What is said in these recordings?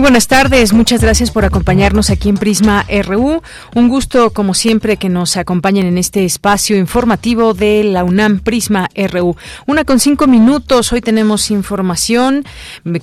Buenas tardes, muchas gracias por acompañarnos aquí en Prisma RU. Un gusto, como siempre, que nos acompañen en este espacio informativo de la UNAM Prisma RU. Una con cinco minutos, hoy tenemos información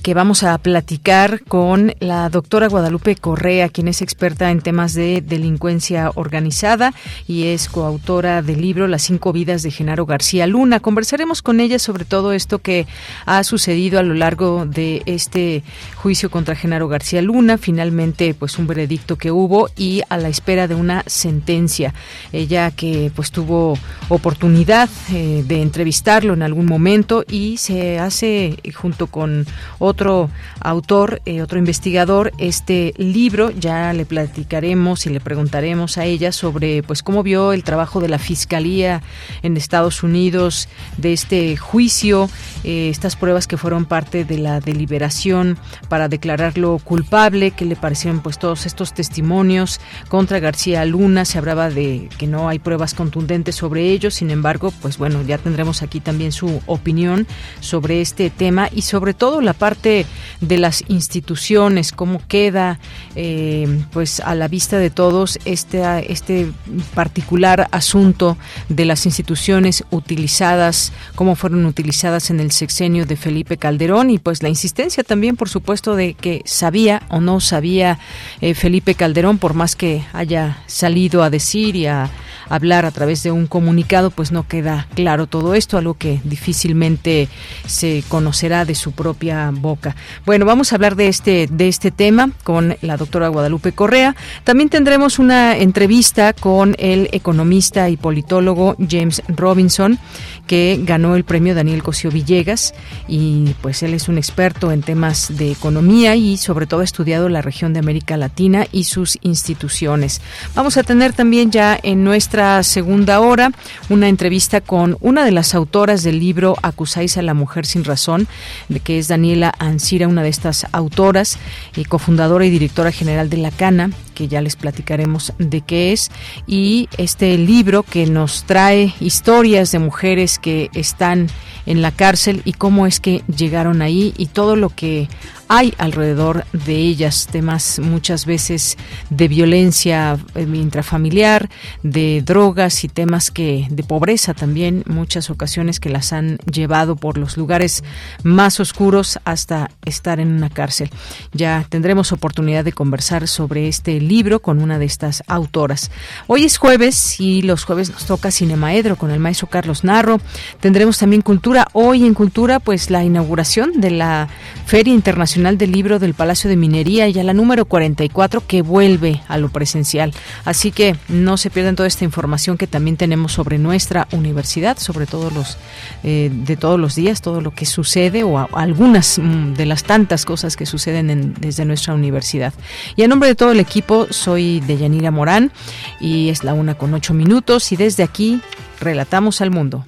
que vamos a platicar con la doctora Guadalupe Correa, quien es experta en temas de delincuencia organizada y es coautora del libro Las cinco vidas de Genaro García Luna. Conversaremos con ella sobre todo esto que ha sucedido a lo largo de este juicio contra Genaro García Luna, finalmente pues un veredicto que hubo y a la espera de una sentencia. Ella que pues tuvo oportunidad eh, de entrevistarlo en algún momento y se hace junto con otro autor, eh, otro investigador, este libro, ya le platicaremos y le preguntaremos a ella sobre pues cómo vio el trabajo de la Fiscalía en Estados Unidos de este juicio, eh, estas pruebas que fueron parte de la deliberación para declararlo culpable, que le parecieron pues todos estos testimonios contra García Luna, se hablaba de que no hay pruebas contundentes sobre ello, sin embargo, pues bueno, ya tendremos aquí también su opinión sobre este tema y sobre todo la parte de las instituciones, cómo queda eh, pues a la vista de todos este, este particular asunto de las instituciones utilizadas, cómo fueron utilizadas en el sexenio de Felipe Calderón y pues la insistencia también, por supuesto, de que sabía o no sabía eh, Felipe Calderón, por más que haya salido a decir y a hablar a través de un comunicado, pues no queda claro todo esto, algo que difícilmente se conocerá de su propia boca. Bueno, vamos a hablar de este, de este tema con la doctora Guadalupe Correa. También tendremos una entrevista con el economista y politólogo James Robinson, que ganó el premio Daniel Cosío Villegas y pues él es un experto en temas de economía y sobre todo ha estudiado la región de América Latina y sus instituciones. Vamos a tener también ya en nuestra segunda hora una entrevista con una de las autoras del libro Acusáis a la mujer sin razón, de que es Daniela Ancira, una de estas autoras y cofundadora y directora general de la Cana, que ya les platicaremos de qué es, y este libro que nos trae historias de mujeres que están en la cárcel y cómo es que llegaron ahí y todo lo que hay alrededor de ellas, temas muchas veces de violencia eh, intrafamiliar, de drogas y temas que de pobreza también, muchas ocasiones que las han llevado por los lugares más oscuros hasta estar en una cárcel. Ya tendremos oportunidad de conversar sobre este libro con una de estas autoras. Hoy es jueves y los jueves nos toca Cinemaedro con el maestro Carlos Narro. Tendremos también cultura. Hoy en cultura, pues la inauguración de la Feria Internacional del Libro del Palacio de Minería y a la número 44 que vuelve a lo presencial. Así que no se pierdan toda esta información que también tenemos sobre nuestra universidad, sobre todos los eh, de todos los días, todo lo que sucede o algunas mm, de las tantas cosas que suceden desde nuestra universidad. Y a nombre de todo el equipo soy Deyanira Morán y es la una con ocho minutos y desde aquí relatamos al mundo.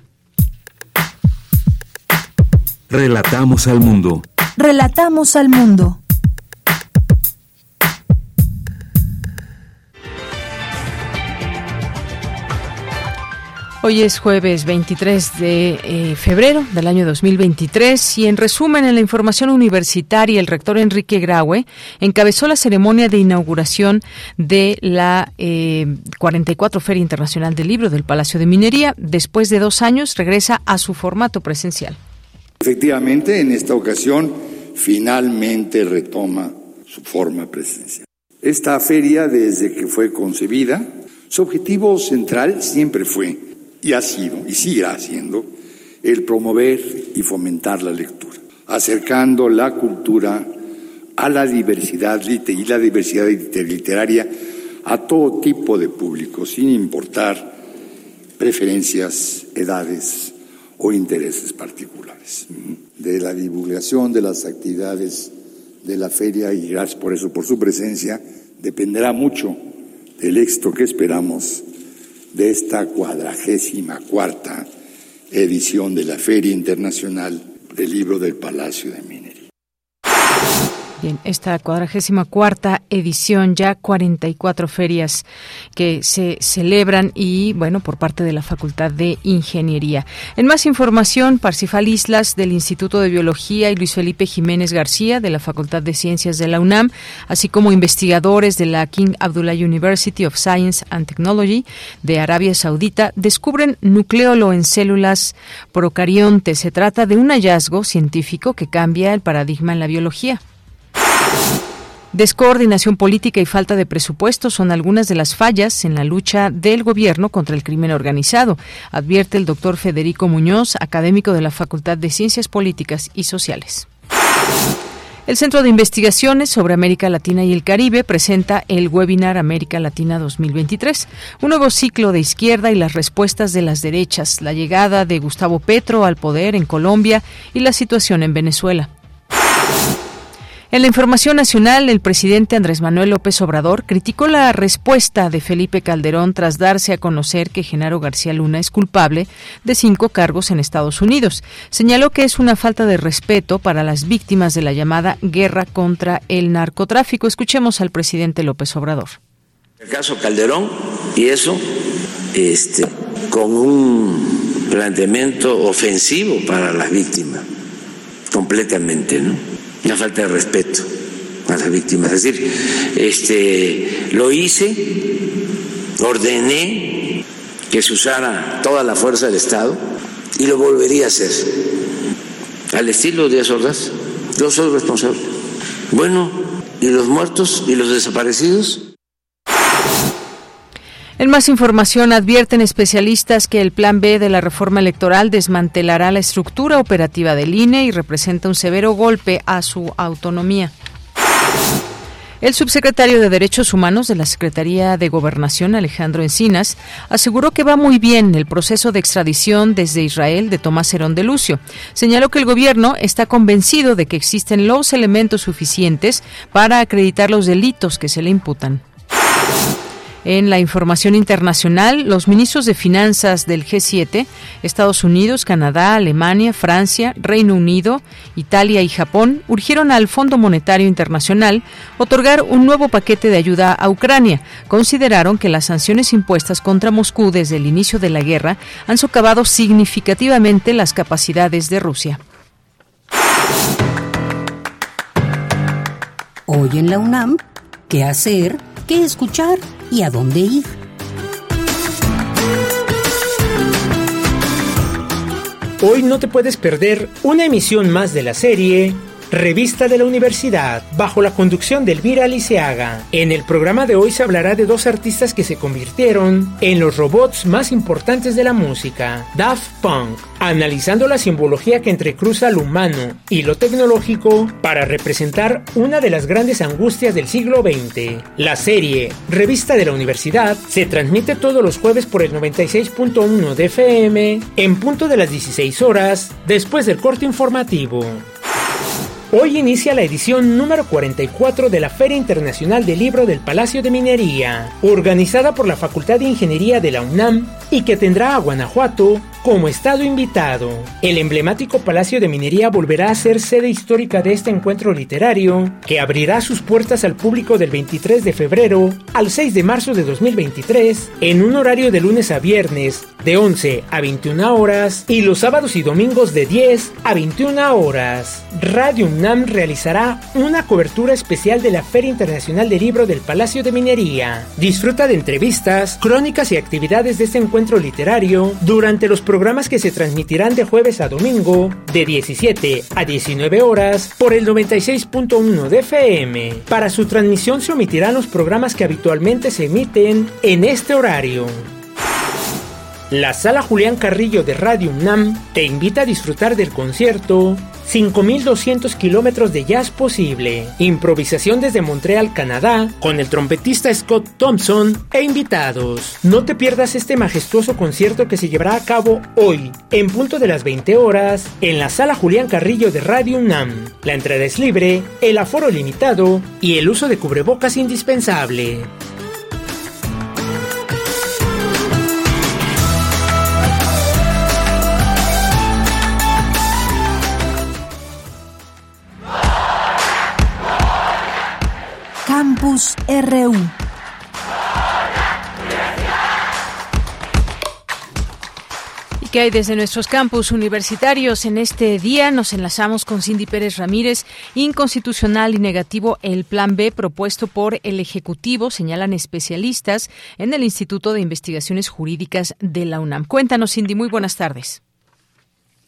Relatamos al mundo. Relatamos al mundo. Hoy es jueves 23 de eh, febrero del año 2023 y en resumen en la información universitaria el rector Enrique Graue encabezó la ceremonia de inauguración de la 44 eh, Feria Internacional del Libro del Palacio de Minería. Después de dos años regresa a su formato presencial. Efectivamente, en esta ocasión finalmente retoma su forma presencial. Esta feria, desde que fue concebida, su objetivo central siempre fue, y ha sido, y seguirá siendo, el promover y fomentar la lectura, acercando la cultura a la diversidad y la diversidad literaria a todo tipo de público, sin importar preferencias, edades o intereses particulares. De la divulgación de las actividades de la feria y gracias por eso, por su presencia, dependerá mucho del éxito que esperamos de esta cuadragésima cuarta edición de la Feria Internacional del Libro del Palacio de Minería. Bien, esta cuadragésima cuarta edición, ya 44 ferias que se celebran y, bueno, por parte de la Facultad de Ingeniería. En más información, Parsifal Islas del Instituto de Biología y Luis Felipe Jiménez García de la Facultad de Ciencias de la UNAM, así como investigadores de la King Abdullah University of Science and Technology de Arabia Saudita, descubren nucleolo en células procariontes. Se trata de un hallazgo científico que cambia el paradigma en la biología. Descoordinación política y falta de presupuesto son algunas de las fallas en la lucha del gobierno contra el crimen organizado, advierte el doctor Federico Muñoz, académico de la Facultad de Ciencias Políticas y Sociales. El Centro de Investigaciones sobre América Latina y el Caribe presenta el webinar América Latina 2023, un nuevo ciclo de izquierda y las respuestas de las derechas, la llegada de Gustavo Petro al poder en Colombia y la situación en Venezuela. En la información nacional, el presidente Andrés Manuel López Obrador criticó la respuesta de Felipe Calderón tras darse a conocer que Genaro García Luna es culpable de cinco cargos en Estados Unidos. Señaló que es una falta de respeto para las víctimas de la llamada guerra contra el narcotráfico. Escuchemos al presidente López Obrador. El caso Calderón y eso, este, con un planteamiento ofensivo para las víctimas, completamente, ¿no? Una falta de respeto a las víctimas. Es decir, este, lo hice, ordené que se usara toda la fuerza del Estado y lo volvería a hacer. Al estilo de Ordaz, yo soy responsable. Bueno, ¿y los muertos y los desaparecidos? En más información, advierten especialistas que el Plan B de la reforma electoral desmantelará la estructura operativa del INE y representa un severo golpe a su autonomía. El subsecretario de Derechos Humanos de la Secretaría de Gobernación, Alejandro Encinas, aseguró que va muy bien el proceso de extradición desde Israel de Tomás Herón de Lucio. Señaló que el gobierno está convencido de que existen los elementos suficientes para acreditar los delitos que se le imputan. En la información internacional, los ministros de Finanzas del G7, Estados Unidos, Canadá, Alemania, Francia, Reino Unido, Italia y Japón, urgieron al Fondo Monetario Internacional otorgar un nuevo paquete de ayuda a Ucrania. Consideraron que las sanciones impuestas contra Moscú desde el inicio de la guerra han socavado significativamente las capacidades de Rusia. Hoy en la UNAM, ¿qué hacer? ¿Qué escuchar? Y a dónde ir. Hoy no te puedes perder una emisión más de la serie Revista de la Universidad, bajo la conducción de Elvira Liceaga. En el programa de hoy se hablará de dos artistas que se convirtieron en los robots más importantes de la música, Daft Punk, analizando la simbología que entrecruza lo humano y lo tecnológico para representar una de las grandes angustias del siglo XX. La serie Revista de la Universidad se transmite todos los jueves por el 96.1 de FM en punto de las 16 horas después del corte informativo. Hoy inicia la edición número 44 de la Feria Internacional del Libro del Palacio de Minería, organizada por la Facultad de Ingeniería de la UNAM y que tendrá a Guanajuato como estado invitado. El emblemático Palacio de Minería volverá a ser sede histórica de este encuentro literario, que abrirá sus puertas al público del 23 de febrero al 6 de marzo de 2023, en un horario de lunes a viernes, de 11 a 21 horas, y los sábados y domingos de 10 a 21 horas. Radio UNAM realizará una cobertura especial de la Feria Internacional del Libro del Palacio de Minería. Disfruta de entrevistas, crónicas y actividades de este encuentro literario durante los programas que se transmitirán de jueves a domingo de 17 a 19 horas por el 96.1 de FM. Para su transmisión se omitirán los programas que habitualmente se emiten en este horario. La sala Julián Carrillo de Radio UNAM te invita a disfrutar del concierto 5200 kilómetros de jazz posible. Improvisación desde Montreal, Canadá, con el trompetista Scott Thompson e invitados. No te pierdas este majestuoso concierto que se llevará a cabo hoy, en punto de las 20 horas, en la sala Julián Carrillo de Radio UNAM. La entrada es libre, el aforo limitado y el uso de cubrebocas indispensable. Campus RU. ¿Y qué hay desde nuestros campus universitarios? En este día nos enlazamos con Cindy Pérez Ramírez. Inconstitucional y negativo el plan B propuesto por el Ejecutivo, señalan especialistas en el Instituto de Investigaciones Jurídicas de la UNAM. Cuéntanos, Cindy, muy buenas tardes.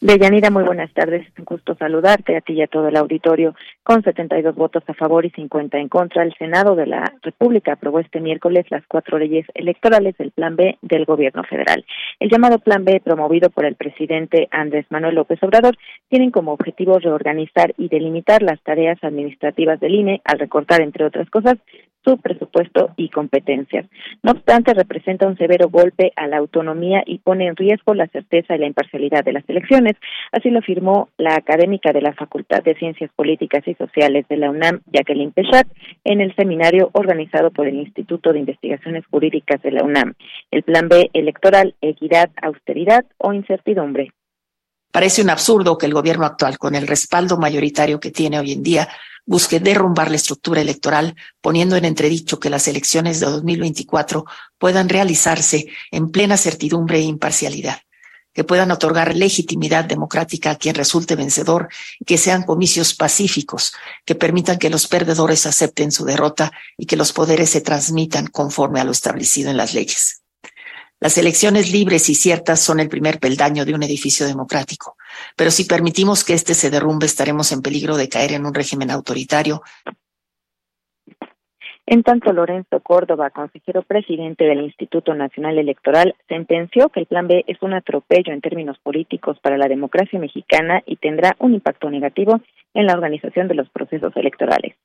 Deyanira, muy buenas tardes. Es un gusto saludarte a ti y a todo el auditorio. Con 72 votos a favor y 50 en contra, el Senado de la República aprobó este miércoles las cuatro leyes electorales del Plan B del Gobierno federal. El llamado Plan B, promovido por el presidente Andrés Manuel López Obrador, tienen como objetivo reorganizar y delimitar las tareas administrativas del INE al recortar, entre otras cosas, su presupuesto y competencias. No obstante, representa un severo golpe a la autonomía y pone en riesgo la certeza y la imparcialidad de las elecciones. Así lo afirmó la académica de la Facultad de Ciencias Políticas y Sociales de la UNAM, Jacqueline Pechat, en el seminario organizado por el Instituto de Investigaciones Jurídicas de la UNAM. El Plan B electoral, equidad, austeridad o incertidumbre. Parece un absurdo que el gobierno actual, con el respaldo mayoritario que tiene hoy en día, busque derrumbar la estructura electoral, poniendo en entredicho que las elecciones de 2024 puedan realizarse en plena certidumbre e imparcialidad, que puedan otorgar legitimidad democrática a quien resulte vencedor, que sean comicios pacíficos, que permitan que los perdedores acepten su derrota y que los poderes se transmitan conforme a lo establecido en las leyes. Las elecciones libres y ciertas son el primer peldaño de un edificio democrático, pero si permitimos que éste se derrumbe estaremos en peligro de caer en un régimen autoritario. En tanto, Lorenzo Córdoba, consejero presidente del Instituto Nacional Electoral, sentenció que el Plan B es un atropello en términos políticos para la democracia mexicana y tendrá un impacto negativo en la organización de los procesos electorales.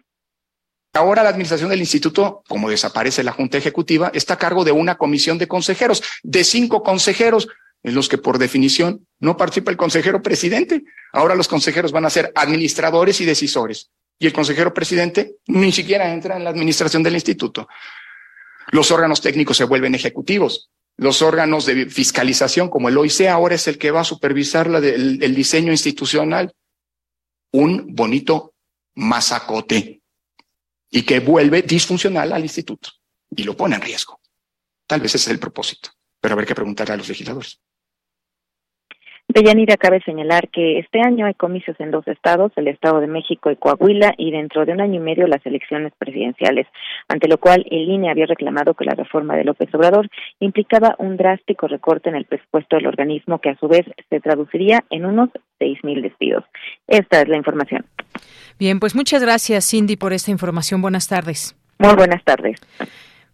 Ahora la administración del instituto, como desaparece la Junta Ejecutiva, está a cargo de una comisión de consejeros, de cinco consejeros, en los que por definición no participa el consejero presidente. Ahora los consejeros van a ser administradores y decisores. Y el consejero presidente ni siquiera entra en la administración del instituto. Los órganos técnicos se vuelven ejecutivos. Los órganos de fiscalización, como el OIC, ahora es el que va a supervisar el, el diseño institucional. Un bonito masacote y que vuelve disfuncional al instituto y lo pone en riesgo. Tal vez ese es el propósito, pero habrá que preguntarle a los legisladores. Deyanira cabe señalar que este año hay comicios en dos estados, el Estado de México y Coahuila, y dentro de un año y medio las elecciones presidenciales, ante lo cual el INE había reclamado que la reforma de López Obrador implicaba un drástico recorte en el presupuesto del organismo que a su vez se traduciría en unos seis mil despidos. Esta es la información. Bien, pues muchas gracias, Cindy, por esta información. Buenas tardes. Muy buenas tardes.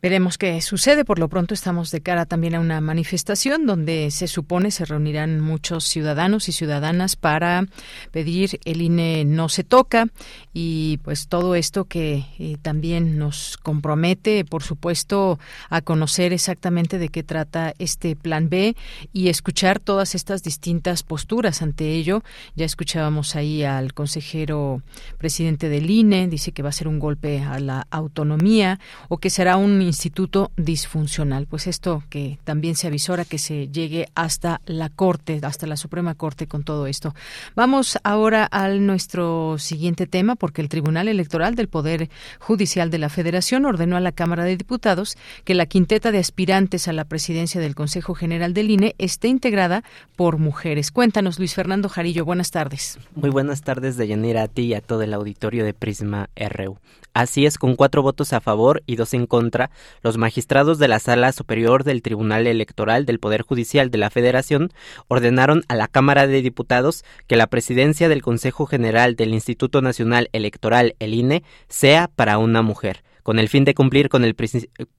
Veremos qué sucede. Por lo pronto estamos de cara también a una manifestación donde se supone se reunirán muchos ciudadanos y ciudadanas para pedir el INE no se toca y pues todo esto que eh, también nos compromete, por supuesto, a conocer exactamente de qué trata este plan B y escuchar todas estas distintas posturas ante ello. Ya escuchábamos ahí al consejero presidente del INE, dice que va a ser un golpe a la autonomía o que será un instituto disfuncional. Pues esto que también se avisora que se llegue hasta la Corte, hasta la Suprema Corte con todo esto. Vamos ahora al nuestro siguiente tema porque el Tribunal Electoral del Poder Judicial de la Federación ordenó a la Cámara de Diputados que la quinteta de aspirantes a la presidencia del Consejo General del INE esté integrada por mujeres. Cuéntanos, Luis Fernando Jarillo. Buenas tardes. Muy buenas tardes, Deyanira, a ti y a todo el auditorio de Prisma RU. Así es, con cuatro votos a favor y dos en contra, los magistrados de la Sala Superior del Tribunal Electoral del Poder Judicial de la Federación ordenaron a la Cámara de Diputados que la presidencia del Consejo General del Instituto Nacional Electoral, el INE, sea para una mujer con el fin de cumplir con el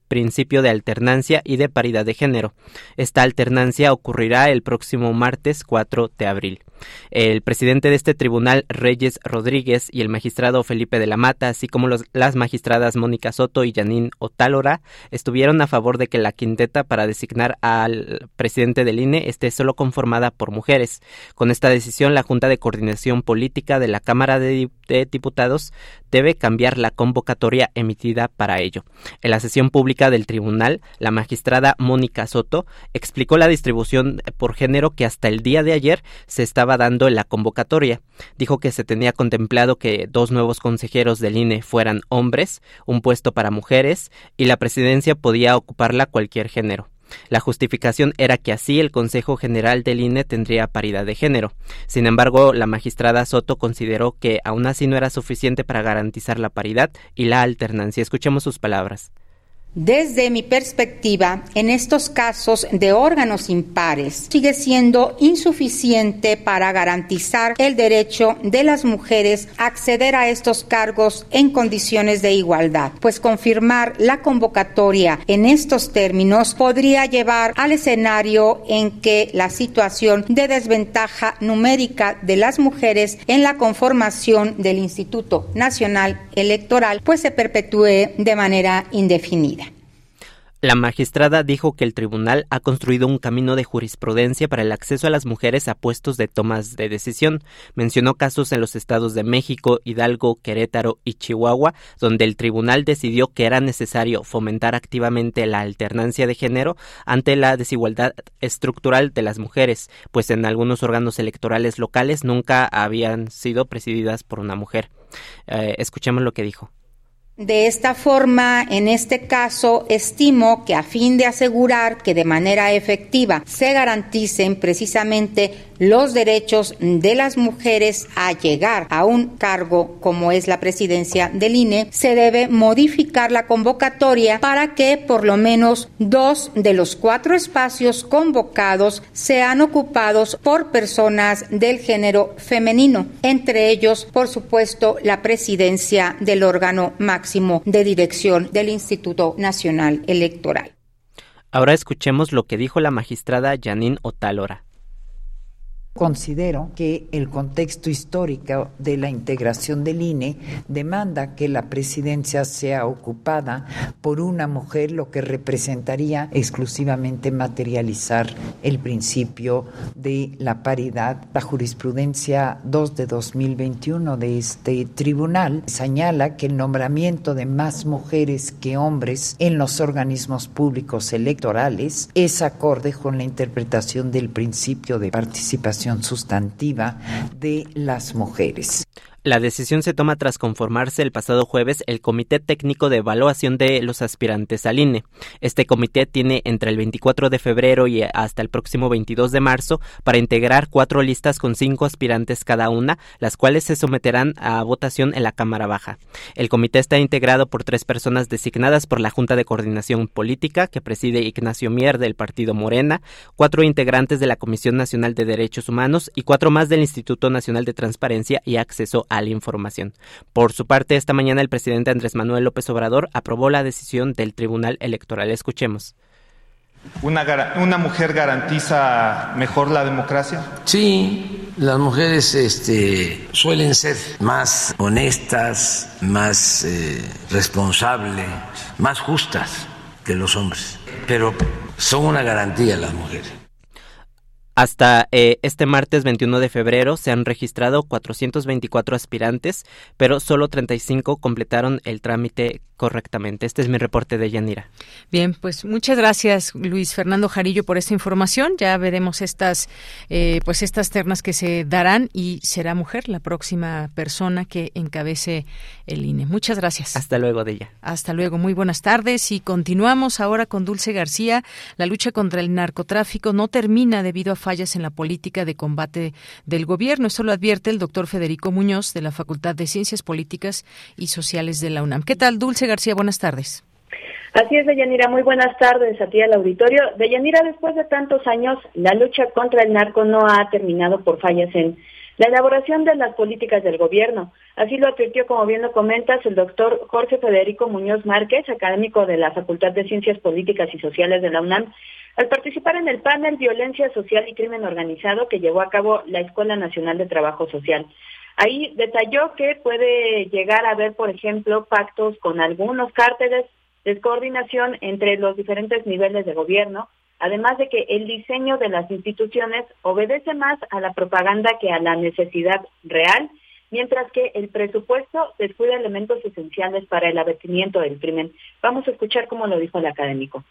principio de alternancia y de paridad de género. Esta alternancia ocurrirá el próximo martes 4 de abril. El presidente de este tribunal, Reyes Rodríguez, y el magistrado Felipe de la Mata, así como las magistradas Mónica Soto y Janine Otálora, estuvieron a favor de que la quinteta para designar al presidente del INE esté solo conformada por mujeres. Con esta decisión, la Junta de Coordinación Política de la Cámara de, Diputados debe cambiar la convocatoria emitida para ello. En la sesión pública del tribunal, la magistrada Mónica Soto explicó la distribución por género que hasta el día de ayer se estaba dando en la convocatoria. Dijo que se tenía contemplado que dos nuevos consejeros del INE fueran hombres, un puesto para mujeres y la presidencia podía ocuparla cualquier género. La justificación era que así el Consejo General del INE tendría paridad de género. Sin embargo, la magistrada Soto consideró que aún así no era suficiente para garantizar la paridad y la alternancia. Escuchemos sus palabras. Desde mi perspectiva, en estos casos de órganos impares, sigue siendo insuficiente para garantizar el derecho de las mujeres a acceder a estos cargos en condiciones de igualdad, pues confirmar la convocatoria en estos términos podría llevar al escenario en que la situación de desventaja numérica de las mujeres en la conformación del Instituto Nacional Electoral pues se perpetúe de manera indefinida. La magistrada dijo que el tribunal ha construido un camino de jurisprudencia para el acceso a las mujeres a puestos de tomas de decisión. Mencionó casos en los estados de México, Hidalgo, Querétaro y Chihuahua, donde el tribunal decidió que era necesario fomentar activamente la alternancia de género ante la desigualdad estructural de las mujeres, pues en algunos órganos electorales locales nunca habían sido presididas por una mujer. Eh, escuchemos lo que dijo. De esta forma, en este caso, estimo que a fin de asegurar que de manera efectiva se garanticen precisamente los derechos de las mujeres a llegar a un cargo como es la presidencia del INE, se debe modificar la convocatoria para que por lo menos dos de los cuatro espacios convocados sean ocupados por personas del género femenino, entre ellos, por supuesto, la presidencia del órgano máximo de dirección del Instituto Nacional Electoral. Ahora escuchemos lo que dijo la magistrada Janine Otálora. Considero que el contexto histórico de la integración del INE demanda que la presidencia sea ocupada por una mujer, lo que representaría exclusivamente materializar el principio de la paridad. La jurisprudencia 2 de 2021 de este tribunal señala que el nombramiento de más mujeres que hombres en los organismos públicos electorales es acorde con la interpretación del principio de participación sustantiva de las mujeres. La decisión se toma tras conformarse el pasado jueves el Comité Técnico de Evaluación de los Aspirantes al INE. Este comité tiene entre el 24 de febrero y hasta el próximo 22 de marzo para integrar cuatro listas con cinco aspirantes cada una, las cuales se someterán a votación en la Cámara Baja. El comité está integrado por tres personas designadas por la Junta de Coordinación Política, que preside Ignacio Mier del Partido Morena, cuatro integrantes de la Comisión Nacional de Derechos Humanos y cuatro más del Instituto Nacional de Transparencia y Acceso la información. Por su parte, esta mañana el presidente Andrés Manuel López Obrador aprobó la decisión del Tribunal Electoral. Escuchemos. ¿Una, una mujer garantiza mejor la democracia? Sí, las mujeres este, suelen ser más honestas, más eh, responsables, más justas que los hombres, pero son una garantía las mujeres. Hasta eh, este martes 21 de febrero se han registrado 424 aspirantes, pero solo 35 completaron el trámite correctamente. Este es mi reporte de Yanira. Bien, pues muchas gracias Luis Fernando Jarillo por esta información. Ya veremos estas, eh, pues estas ternas que se darán y será mujer la próxima persona que encabece el INE. Muchas gracias. Hasta luego de ella. Hasta luego. Muy buenas tardes y continuamos ahora con Dulce García. La lucha contra el narcotráfico no termina debido a fallas en la política de combate del gobierno. Esto lo advierte el doctor Federico Muñoz de la Facultad de Ciencias Políticas y Sociales de la UNAM. ¿Qué tal, Dulce García? Buenas tardes. Así es, Deyanira. Muy buenas tardes a ti al auditorio. Deyanira, después de tantos años, la lucha contra el narco no ha terminado por fallas en la elaboración de las políticas del gobierno. Así lo advirtió, como bien lo comentas, el doctor Jorge Federico Muñoz Márquez, académico de la Facultad de Ciencias Políticas y Sociales de la UNAM, al participar en el panel Violencia Social y Crimen Organizado que llevó a cabo la Escuela Nacional de Trabajo Social. Ahí detalló que puede llegar a haber, por ejemplo, pactos con algunos cárteles, descoordinación entre los diferentes niveles de gobierno, además de que el diseño de las instituciones obedece más a la propaganda que a la necesidad real, mientras que el presupuesto descuida elementos esenciales para el abatimiento del crimen. Vamos a escuchar cómo lo dijo el académico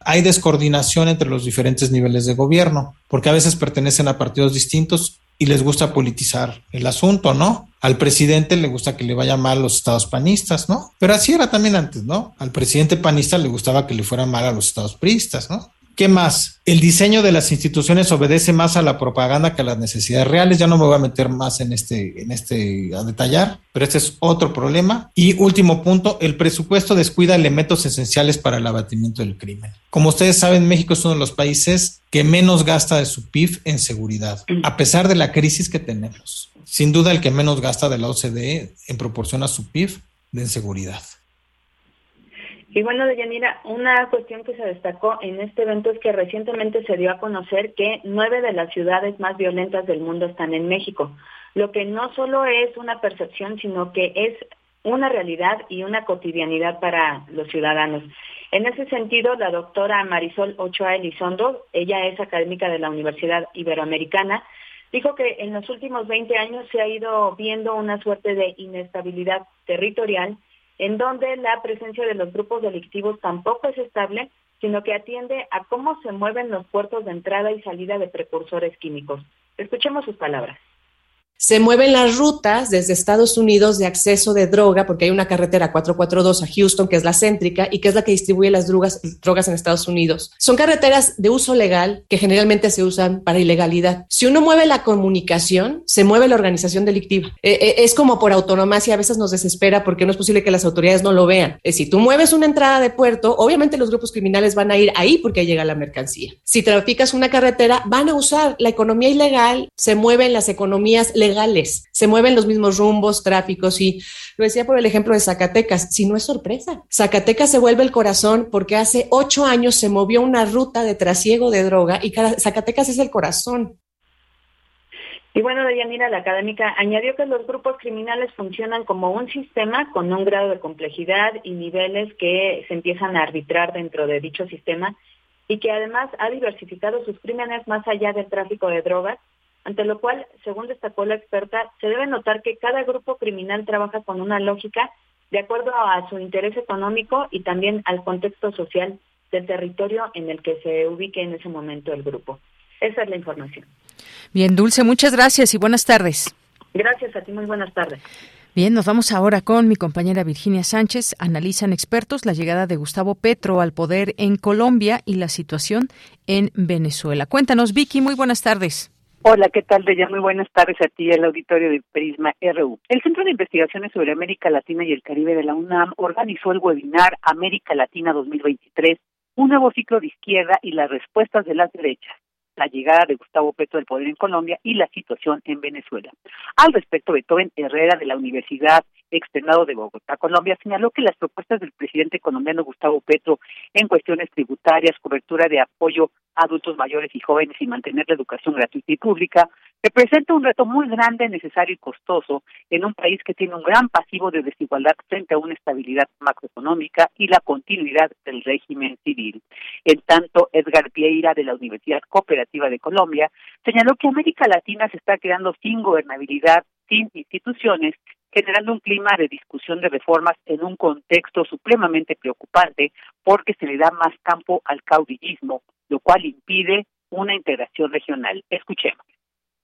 hay descoordinación entre los diferentes niveles de gobierno, porque a veces pertenecen a partidos distintos y les gusta politizar el asunto, ¿no? Al presidente le gusta que le vaya mal los estados panistas, ¿no? Pero así era también antes, ¿no? Al presidente panista le gustaba que le fuera mal a los estados priistas, ¿no? ¿Qué más? El diseño de las instituciones obedece más a la propaganda que a las necesidades reales. Ya no me voy a meter más en este, en este, a detallar, pero este es otro problema. Y último punto, el presupuesto descuida elementos esenciales para el abatimiento del crimen. Como ustedes saben, México es uno de los países que menos gasta de su PIB en seguridad, a pesar de la crisis que tenemos. Sin duda, el que menos gasta de la OCDE en proporción a su PIB de seguridad. Y bueno, Deyanira, una cuestión que se destacó en este evento es que recientemente se dio a conocer que nueve de las ciudades más violentas del mundo están en México, lo que no solo es una percepción, sino que es una realidad y una cotidianidad para los ciudadanos. En ese sentido, la doctora Marisol Ochoa Elizondo, ella es académica de la Universidad Iberoamericana, dijo que en los últimos 20 años se ha ido viendo una suerte de inestabilidad territorial en donde la presencia de los grupos delictivos tampoco es estable, sino que atiende a cómo se mueven los puertos de entrada y salida de precursores químicos. Escuchemos sus palabras se mueven las rutas desde Estados Unidos de acceso de droga, porque hay una carretera 442 a Houston, que es la céntrica y que es la que distribuye las drogas, en Estados Unidos. Son carreteras de uso legal que generalmente se usan para ilegalidad. Si uno mueve la comunicación, se mueve la organización delictiva. Eh, eh, es como por autonomía y a veces nos desespera porque no es posible que las autoridades no lo vean. Eh, si tú mueves una entrada de puerto, obviamente los grupos criminales van a ir ahí porque llega la mercancía. Si traficas una carretera, van a usar la economía ilegal, se mueven las economías legales legales, se mueven los mismos rumbos, tráficos y lo decía por el ejemplo de Zacatecas, si no es sorpresa, Zacatecas se vuelve el corazón porque hace ocho años se movió una ruta de trasiego de droga y Zacatecas es el corazón. Y bueno, Deyanira, la académica, añadió que los grupos criminales funcionan como un sistema con un grado de complejidad y niveles que se empiezan a arbitrar dentro de dicho sistema y que además ha diversificado sus crímenes más allá del tráfico de drogas ante lo cual, según destacó la experta, se debe notar que cada grupo criminal trabaja con una lógica de acuerdo a su interés económico y también al contexto social del territorio en el que se ubique en ese momento el grupo. Esa es la información. Bien, Dulce, muchas gracias y buenas tardes. Gracias a ti, muy buenas tardes. Bien, nos vamos ahora con mi compañera Virginia Sánchez. Analizan expertos la llegada de Gustavo Petro al poder en Colombia y la situación en Venezuela. Cuéntanos, Vicky, muy buenas tardes. Hola, ¿qué tal, Bella? Muy buenas tardes a ti y al auditorio de Prisma RU. El Centro de Investigaciones sobre América Latina y el Caribe de la UNAM organizó el webinar América Latina 2023, un nuevo ciclo de izquierda y las respuestas de las derechas la llegada de Gustavo Petro al poder en Colombia y la situación en Venezuela. Al respecto, Beethoven Herrera de la Universidad Externado de Bogotá, Colombia, señaló que las propuestas del presidente colombiano Gustavo Petro en cuestiones tributarias, cobertura de apoyo a adultos mayores y jóvenes y mantener la educación gratuita y pública, representa un reto muy grande, necesario y costoso en un país que tiene un gran pasivo de desigualdad frente a una estabilidad macroeconómica y la continuidad del régimen civil. En tanto, Edgar Vieira de la Universidad Cooperativa de Colombia señaló que América Latina se está quedando sin gobernabilidad, sin instituciones generando un clima de discusión de reformas en un contexto supremamente preocupante porque se le da más campo al caudillismo, lo cual impide una integración regional. Escuchemos.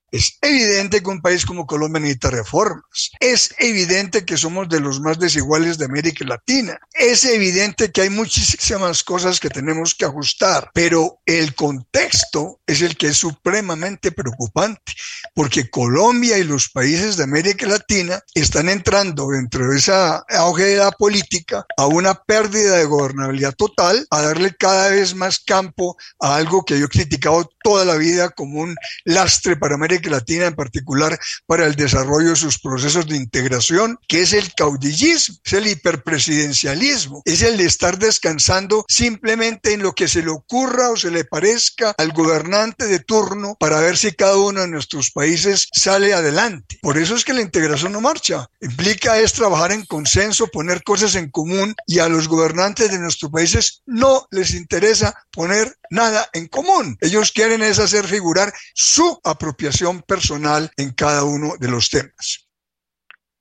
Es evidente que un país como Colombia necesita reformas. Es evidente que somos de los más desiguales de América Latina. Es evidente que hay muchísimas cosas que tenemos que ajustar, pero el contexto es el que es supremamente preocupante, porque Colombia y los países de América Latina están entrando dentro de esa auge de la política a una pérdida de gobernabilidad total, a darle cada vez más campo a algo que yo he criticado toda la vida como un lastre para América Latina, en particular para el desarrollo de sus procesos de integración, que es el caudillismo, es el hiperpresidencialismo, es el de estar descansando simplemente en lo que se le ocurra o se le parezca al gobernante de turno para ver si cada uno de nuestros países sale adelante. Por eso es que la integración no marcha. Implica es trabajar en consenso, poner cosas en común y a los gobernantes de nuestros países no les interesa poner nada en común. Ellos quieren es hacer figurar su apropiación personal en cada uno de los temas.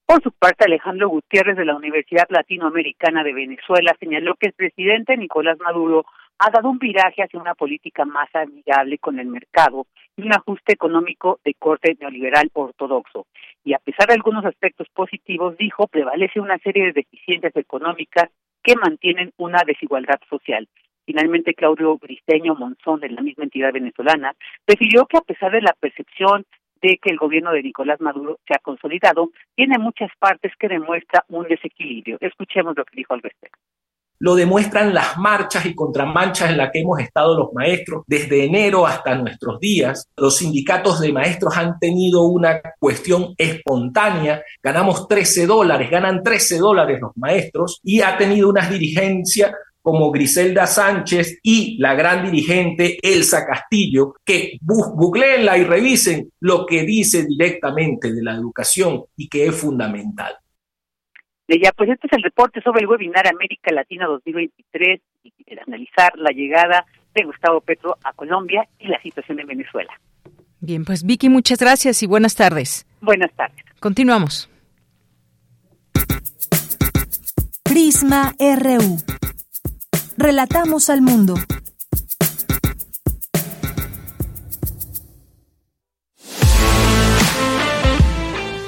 Por su parte, Alejandro Gutiérrez de la Universidad Latinoamericana de Venezuela señaló que el presidente Nicolás Maduro ha dado un viraje hacia una política más amigable con el mercado y un ajuste económico de corte neoliberal ortodoxo. Y a pesar de algunos aspectos positivos, dijo, prevalece una serie de deficiencias económicas que mantienen una desigualdad social. Finalmente, Claudio Briceño Monzón, de la misma entidad venezolana, refirió que a pesar de la percepción de que el gobierno de Nicolás Maduro se ha consolidado, tiene muchas partes que demuestra un desequilibrio. Escuchemos lo que dijo al respecto. Lo demuestran las marchas y contramarchas en las que hemos estado los maestros desde enero hasta nuestros días. Los sindicatos de maestros han tenido una cuestión espontánea. Ganamos 13 dólares, ganan 13 dólares los maestros y ha tenido una dirigencia como Griselda Sánchez y la gran dirigente Elsa Castillo, que googleenla y revisen lo que dice directamente de la educación y que es fundamental. Ya, pues este es el reporte sobre el webinar América Latina 2023 y analizar la llegada de Gustavo Petro a Colombia y la situación en Venezuela. Bien, pues Vicky, muchas gracias y buenas tardes. Buenas tardes. Continuamos. Prisma RU. Relatamos al mundo.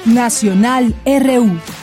Nacional RU.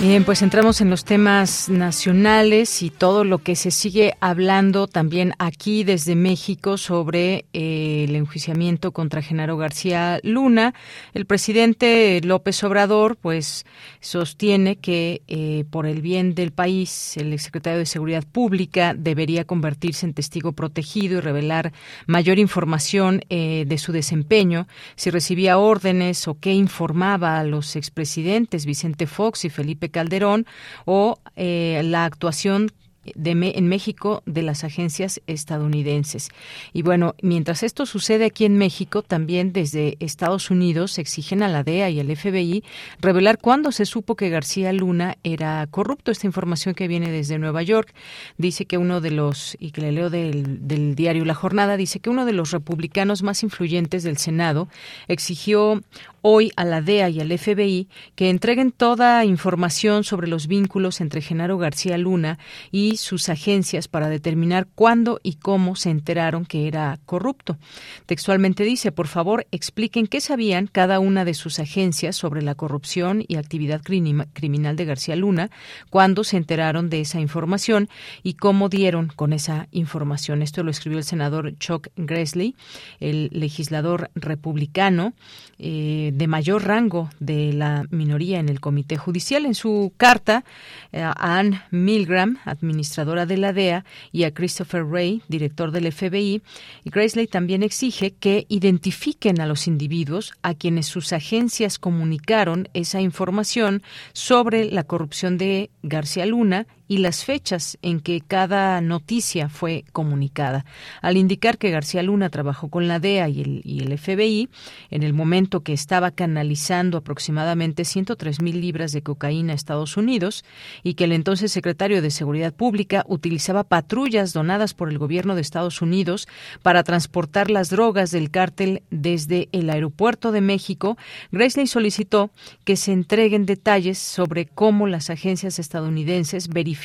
Bien, pues entramos en los temas nacionales y todo lo que se sigue hablando también aquí desde México sobre eh, el enjuiciamiento contra Genaro García Luna. El presidente López Obrador, pues, sostiene que eh, por el bien del país, el exsecretario de Seguridad Pública debería convertirse en testigo protegido y revelar mayor información eh, de su desempeño, si recibía órdenes o qué informaba a los expresidentes Vicente Fox y Felipe Calderón o eh, la actuación de en México de las agencias estadounidenses. Y bueno, mientras esto sucede aquí en México, también desde Estados Unidos exigen a la DEA y al FBI revelar cuándo se supo que García Luna era corrupto. Esta información que viene desde Nueva York dice que uno de los, y que le leo del, del diario La Jornada, dice que uno de los republicanos más influyentes del Senado exigió hoy a la DEA y al FBI que entreguen toda información sobre los vínculos entre Genaro García Luna y sus agencias para determinar cuándo y cómo se enteraron que era corrupto. Textualmente dice, por favor, expliquen qué sabían cada una de sus agencias sobre la corrupción y actividad criminal de García Luna, cuándo se enteraron de esa información y cómo dieron con esa información. Esto lo escribió el senador Chuck Grassley, el legislador republicano. Eh, de mayor rango de la minoría en el Comité Judicial. En su carta eh, a Anne Milgram, administradora de la DEA, y a Christopher Wray, director del FBI, Graisley también exige que identifiquen a los individuos a quienes sus agencias comunicaron esa información sobre la corrupción de García Luna y las fechas en que cada noticia fue comunicada. Al indicar que García Luna trabajó con la DEA y el, FBI en el momento que estaba canalizando aproximadamente 103 mil libras de cocaína a Estados Unidos y que el entonces secretario de Seguridad Pública utilizaba patrullas donadas por el gobierno de Estados Unidos para transportar las drogas del cártel desde el aeropuerto de México, Graysley solicitó que se entreguen detalles sobre cómo las agencias estadounidenses verificaron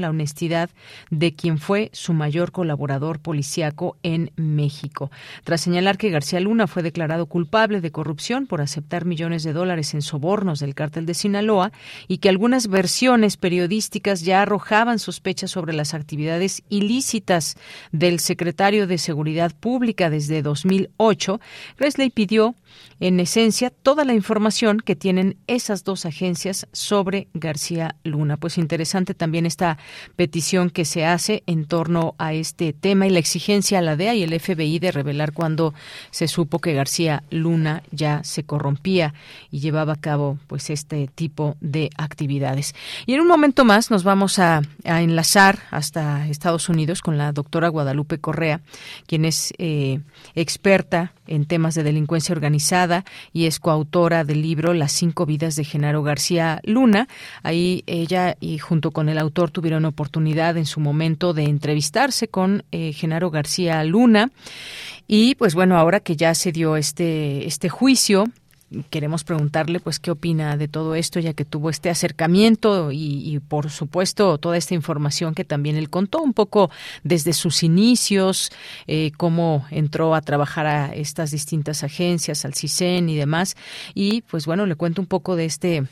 la honestidad de quien fue su mayor colaborador policíaco en México. Tras señalar que García Luna fue declarado culpable de corrupción por aceptar millones de dólares en sobornos del cártel de Sinaloa y que algunas versiones periodísticas ya arrojaban sospechas sobre las actividades ilícitas del secretario de Seguridad Pública desde 2008, Gresley pidió en esencia toda la información que tienen esas dos agencias sobre García Luna. Pues interesante también también esta petición que se hace en torno a este tema y la exigencia a la DEA y el FBI de revelar cuando se supo que García Luna ya se corrompía y llevaba a cabo pues este tipo de actividades. Y en un momento más nos vamos a, enlazar hasta Estados Unidos con la doctora Guadalupe Correa, quien es eh, experta en temas de delincuencia organizada y es coautora del libro Las cinco vidas de Genaro García Luna. Ahí ella y junto con el autor tuvieron oportunidad en su momento de entrevistarse con eh, Genaro García Luna. Y pues bueno, ahora que ya se dio este, este juicio, queremos preguntarle pues qué opina de todo esto ya que tuvo este acercamiento y, por supuesto toda esta información que también él contó un poco desde sus inicios eh, cómo entró a trabajar a estas distintas agencias al CISEN y demás y pues bueno le cuento un poco de este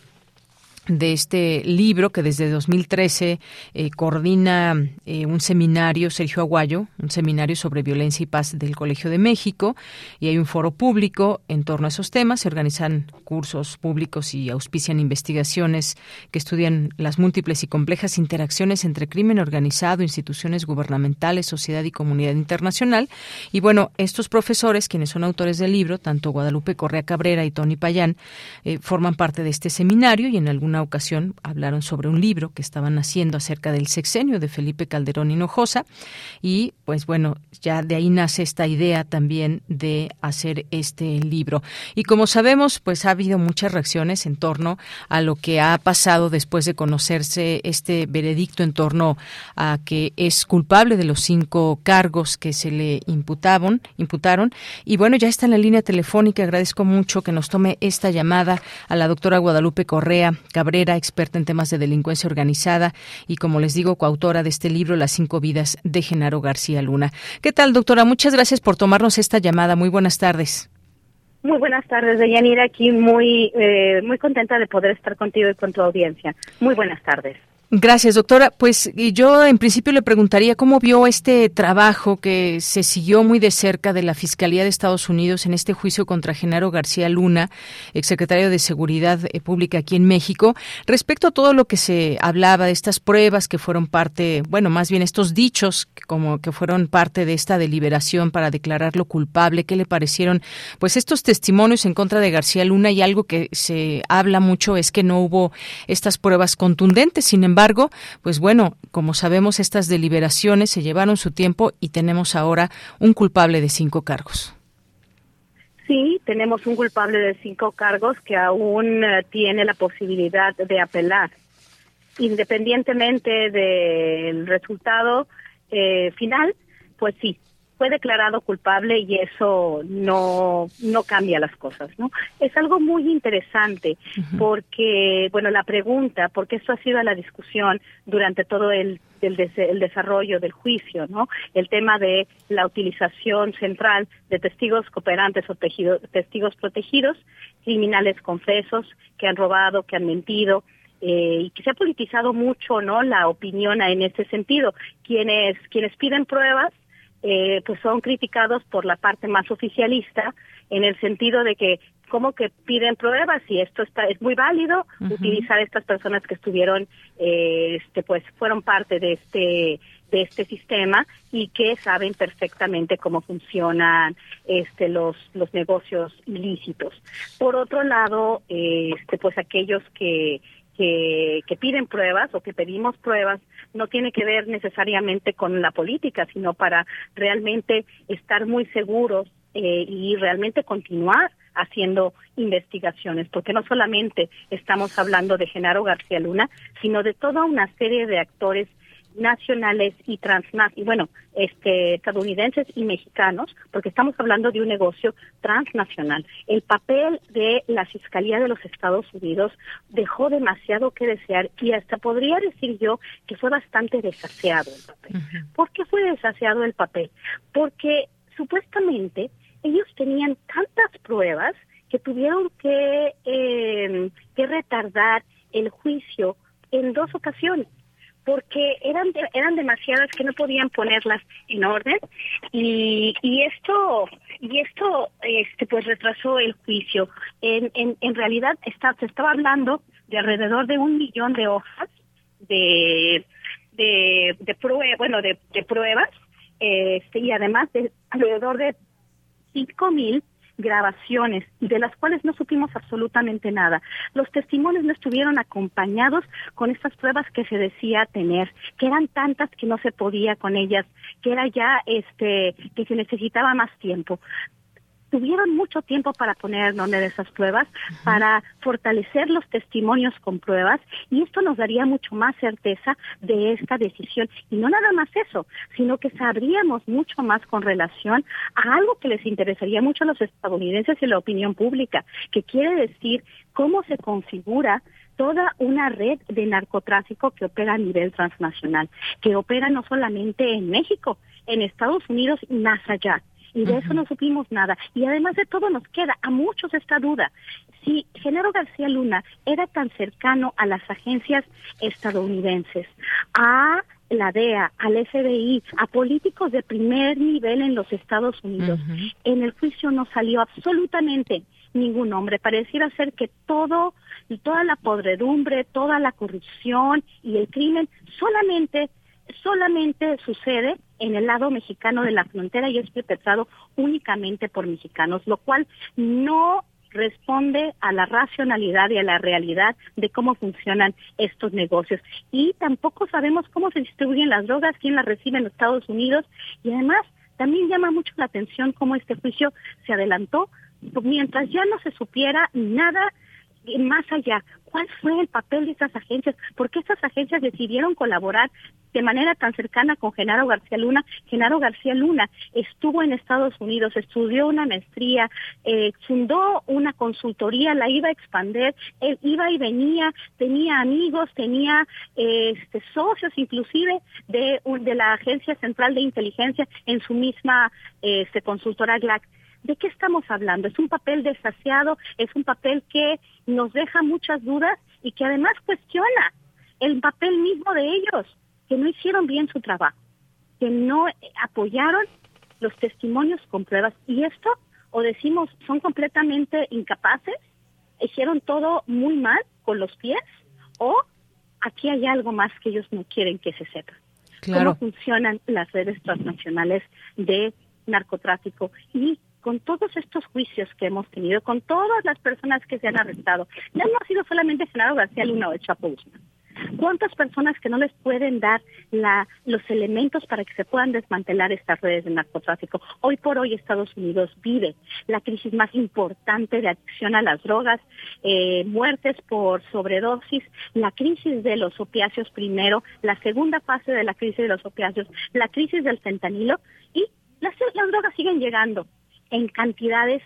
de este libro que desde 2013 eh, coordina eh, un seminario, Sergio Aguayo, un seminario sobre violencia y paz del Colegio de México, y hay un foro público en torno a esos temas. Se organizan cursos públicos y auspician investigaciones que estudian las múltiples y complejas interacciones entre crimen organizado, instituciones gubernamentales, sociedad y comunidad internacional. Y bueno, estos profesores, quienes son autores del libro, tanto Guadalupe Correa Cabrera y Tony Payán, eh, forman parte de este seminario y en algún ocasión hablaron sobre un libro que estaban haciendo acerca del sexenio de Felipe Calderón Hinojosa y pues bueno, ya de ahí nace esta idea también de hacer este libro. Y como sabemos, pues ha habido muchas reacciones en torno a lo que ha pasado después de conocerse este veredicto en torno a que es culpable de los cinco cargos que se le imputaban, imputaron. Y bueno, ya está en la línea telefónica. Agradezco mucho que nos tome esta llamada a la doctora Guadalupe Correa, Cabrera, experta en temas de delincuencia organizada y, como les digo, coautora de este libro, Las cinco vidas de Genaro García Luna. ¿Qué tal, doctora? Muchas gracias por tomarnos esta llamada. Muy buenas tardes. Muy buenas tardes, Deyanira, aquí muy, eh, muy contenta de poder estar contigo y con tu audiencia. Muy buenas tardes. Gracias, doctora. Pues yo en principio le preguntaría cómo vio este trabajo que se siguió muy de cerca de la Fiscalía de Estados Unidos en este juicio contra Genaro García Luna, exsecretario de Seguridad eh, Pública aquí en México, respecto a todo lo que se hablaba de estas pruebas que fueron parte, bueno, más bien estos dichos como que fueron parte de esta deliberación para declararlo culpable, ¿qué le parecieron? Pues estos testimonios en contra de García Luna y algo que se habla mucho es que no hubo estas pruebas contundentes, sin embargo, embargo, pues bueno, como sabemos, estas deliberaciones se llevaron su tiempo y tenemos ahora un culpable de cinco cargos. Sí, tenemos un culpable de cinco cargos que aún eh, tiene la posibilidad de apelar. Independientemente del resultado eh, final, pues sí, fue declarado culpable y eso no, no cambia las cosas, ¿no? Es algo muy interesante porque, bueno, la pregunta, porque esto ha sido la discusión durante todo el, el, desarrollo del juicio, ¿no? El tema de la utilización central de testigos cooperantes o testigos protegidos, criminales confesos que han robado, que han mentido, eh, y que se ha politizado mucho no la opinión en ese sentido quienes quienes piden pruebas eh, pues son criticados por la parte más oficialista en el sentido de que como que piden pruebas y esto está es muy válido utilizar estas personas que estuvieron eh, este pues fueron parte de este de este sistema y que saben perfectamente cómo funcionan este los los negocios ilícitos. Por otro lado este pues aquellos que que, que piden pruebas o que pedimos pruebas no tiene que ver necesariamente con la política, sino para realmente estar muy seguros eh, y realmente continuar haciendo investigaciones, porque no solamente estamos hablando de Genaro García Luna, sino de toda una serie de actores nacionales y transnacionales, y bueno, este, estadounidenses y mexicanos, porque estamos hablando de un negocio transnacional. El papel de la Fiscalía de los Estados Unidos dejó demasiado que desear y hasta podría decir yo que fue bastante desaseado el papel. ¿Por qué fue desaseado el papel? Porque supuestamente ellos tenían tantas pruebas que tuvieron que, eh, que retardar el juicio en dos ocasiones porque eran eran demasiadas que no podían ponerlas en orden y, y esto y esto este pues retrasó el juicio. En en, realidad está, se estaba hablando de alrededor de un millón de hojas de de, de bueno, de, pruebas, este, y además de alrededor de cinco mil grabaciones de las cuales no supimos absolutamente nada. Los testimonios no estuvieron acompañados con estas pruebas que se decía tener, que eran tantas que no se podía con ellas, que era ya este que se necesitaba más tiempo tuvieron mucho tiempo para poner nombre de esas pruebas, para fortalecer los testimonios con pruebas y esto nos daría mucho más certeza de esta decisión. Y no nada más eso, sino que sabríamos mucho más con relación a algo que les interesaría mucho a los estadounidenses y la opinión pública, que quiere decir cómo se configura toda una red de narcotráfico que opera a nivel transnacional, que opera no solamente en México, en Estados Unidos y más allá y de eso no supimos nada. Y además de todo nos queda a muchos esta duda. Si Genaro García Luna era tan cercano a las agencias estadounidenses, a la DEA, al FBI, a políticos de primer nivel en los Estados Unidos, en el juicio no salió absolutamente ningún hombre. Pareciera ser que todo, toda la podredumbre, toda la corrupción y el crimen solamente solamente sucede en el lado mexicano de la frontera y es perpetrado únicamente por mexicanos, lo cual no responde a la racionalidad y a la realidad de cómo funcionan estos negocios. Y tampoco sabemos cómo se distribuyen las drogas, quién las recibe en Estados Unidos y además también llama mucho la atención cómo este juicio se adelantó mientras ya no se supiera nada más allá, ¿cuál fue el papel de estas agencias? ¿Por qué estas agencias decidieron colaborar de manera tan cercana con Genaro García Luna? Genaro García Luna estuvo en Estados Unidos, estudió una maestría, eh, fundó una consultoría, la iba a expandir, él iba y venía, tenía amigos, tenía este, socios inclusive de, de la Agencia Central de Inteligencia en su misma este, consultora GLAC ¿De qué estamos hablando? Es un papel desasiado, es un papel que nos deja muchas dudas y que además cuestiona el papel mismo de ellos, que no hicieron bien su trabajo, que no apoyaron los testimonios con pruebas. Y esto, o decimos, son completamente incapaces, hicieron todo muy mal con los pies, o aquí hay algo más que ellos no quieren que se sepa. Cómo funcionan las redes transnacionales de narcotráfico y con todos estos juicios que hemos tenido, con todas las personas que se han arrestado, ya no ha sido solamente Senado García Luna o el Chapo. ¿Cuántas personas que no les pueden dar la, los elementos para que se puedan desmantelar estas redes de narcotráfico? Hoy por hoy Estados Unidos vive la crisis más importante de adicción a las drogas, eh, muertes por sobredosis, la crisis de los opiáceos primero, la segunda fase de la crisis de los opiáceos, la crisis del fentanilo y las drogas siguen llegando en cantidades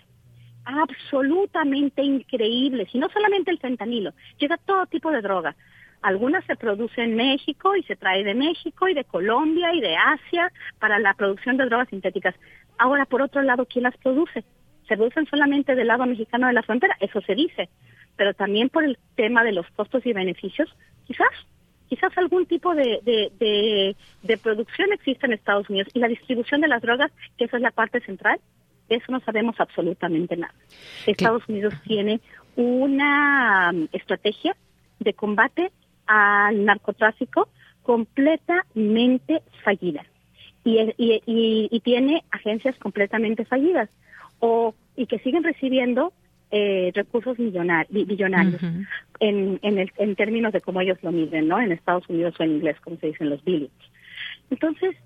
absolutamente increíbles. Y no solamente el fentanilo, llega todo tipo de droga. Algunas se producen en México y se trae de México y de Colombia y de Asia para la producción de drogas sintéticas. Ahora, por otro lado, ¿quién las produce? ¿Se producen solamente del lado mexicano de la frontera? Eso se dice. Pero también por el tema de los costos y beneficios, quizás quizás algún tipo de, de, de, producción existe en Estados Unidos y la distribución de las drogas, que esa es la parte central, de eso no sabemos absolutamente nada. Estados Unidos tiene una um, estrategia de combate al narcotráfico completamente fallida y, y, tiene agencias completamente fallidas o y que siguen recibiendo eh, recursos millonarios en, en, el, en términos de cómo ellos lo miden, ¿no? En Estados Unidos o en inglés, como se dicen los billions. Entonces,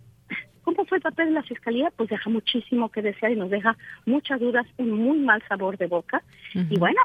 ¿Cómo fue el papel de la Fiscalía? Pues deja muchísimo que desear y nos deja muchas dudas, un muy mal sabor de boca. Y bueno,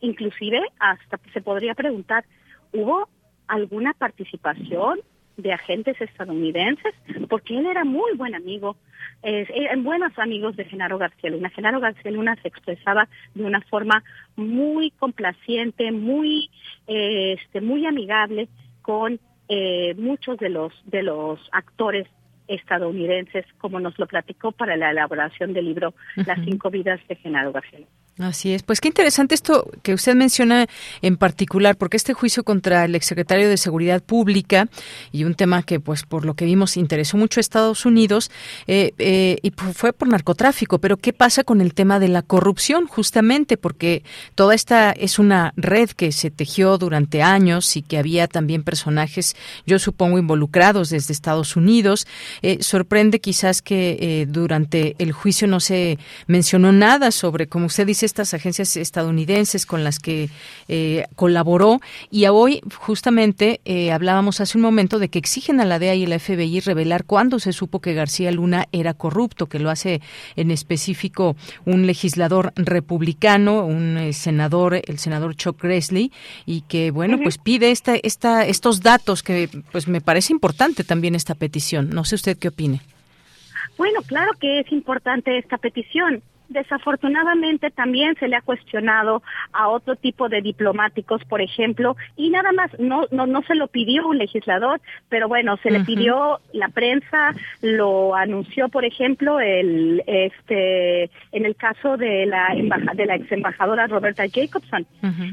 inclusive hasta se podría preguntar, ¿hubo alguna participación de agentes estadounidenses? Porque él era muy buen amigo, eh, buenos amigos de Genaro García Luna. Genaro García Luna se expresaba de una forma muy complaciente, muy, eh, este, muy amigable con eh, muchos de los de los actores estadounidenses, como nos lo platicó para la elaboración del libro Las cinco vidas de Genaro García. Así es. Pues qué interesante esto que usted menciona en particular, porque este juicio contra el exsecretario de Seguridad Pública y un tema que, pues, por lo que vimos, interesó mucho a Estados Unidos eh, eh, y fue por narcotráfico. Pero qué pasa con el tema de la corrupción, justamente, porque toda esta es una red que se tejió durante años y que había también personajes, yo supongo, involucrados desde Estados Unidos. Eh, sorprende quizás que durante el juicio no se mencionó nada sobre, como usted dice, estas agencias estadounidenses con las que eh, colaboró y hoy justamente eh, hablábamos hace un momento de que exigen a la DEA y la FBI revelar cuándo se supo que García Luna era corrupto, que lo hace en específico un legislador republicano, un eh, senador, el senador Chuck Grassley, y que bueno, pues pide esta, esta, estos datos que pues me parece importante también esta petición. No sé usted qué opine. Bueno, claro que es importante esta petición desafortunadamente también se le ha cuestionado a otro tipo de diplomáticos, por ejemplo, y nada más no no no se lo pidió un legislador, pero bueno, se le pidió la prensa, lo anunció, por ejemplo, el este en el caso de la de la ex embajadora Roberta Jacobson.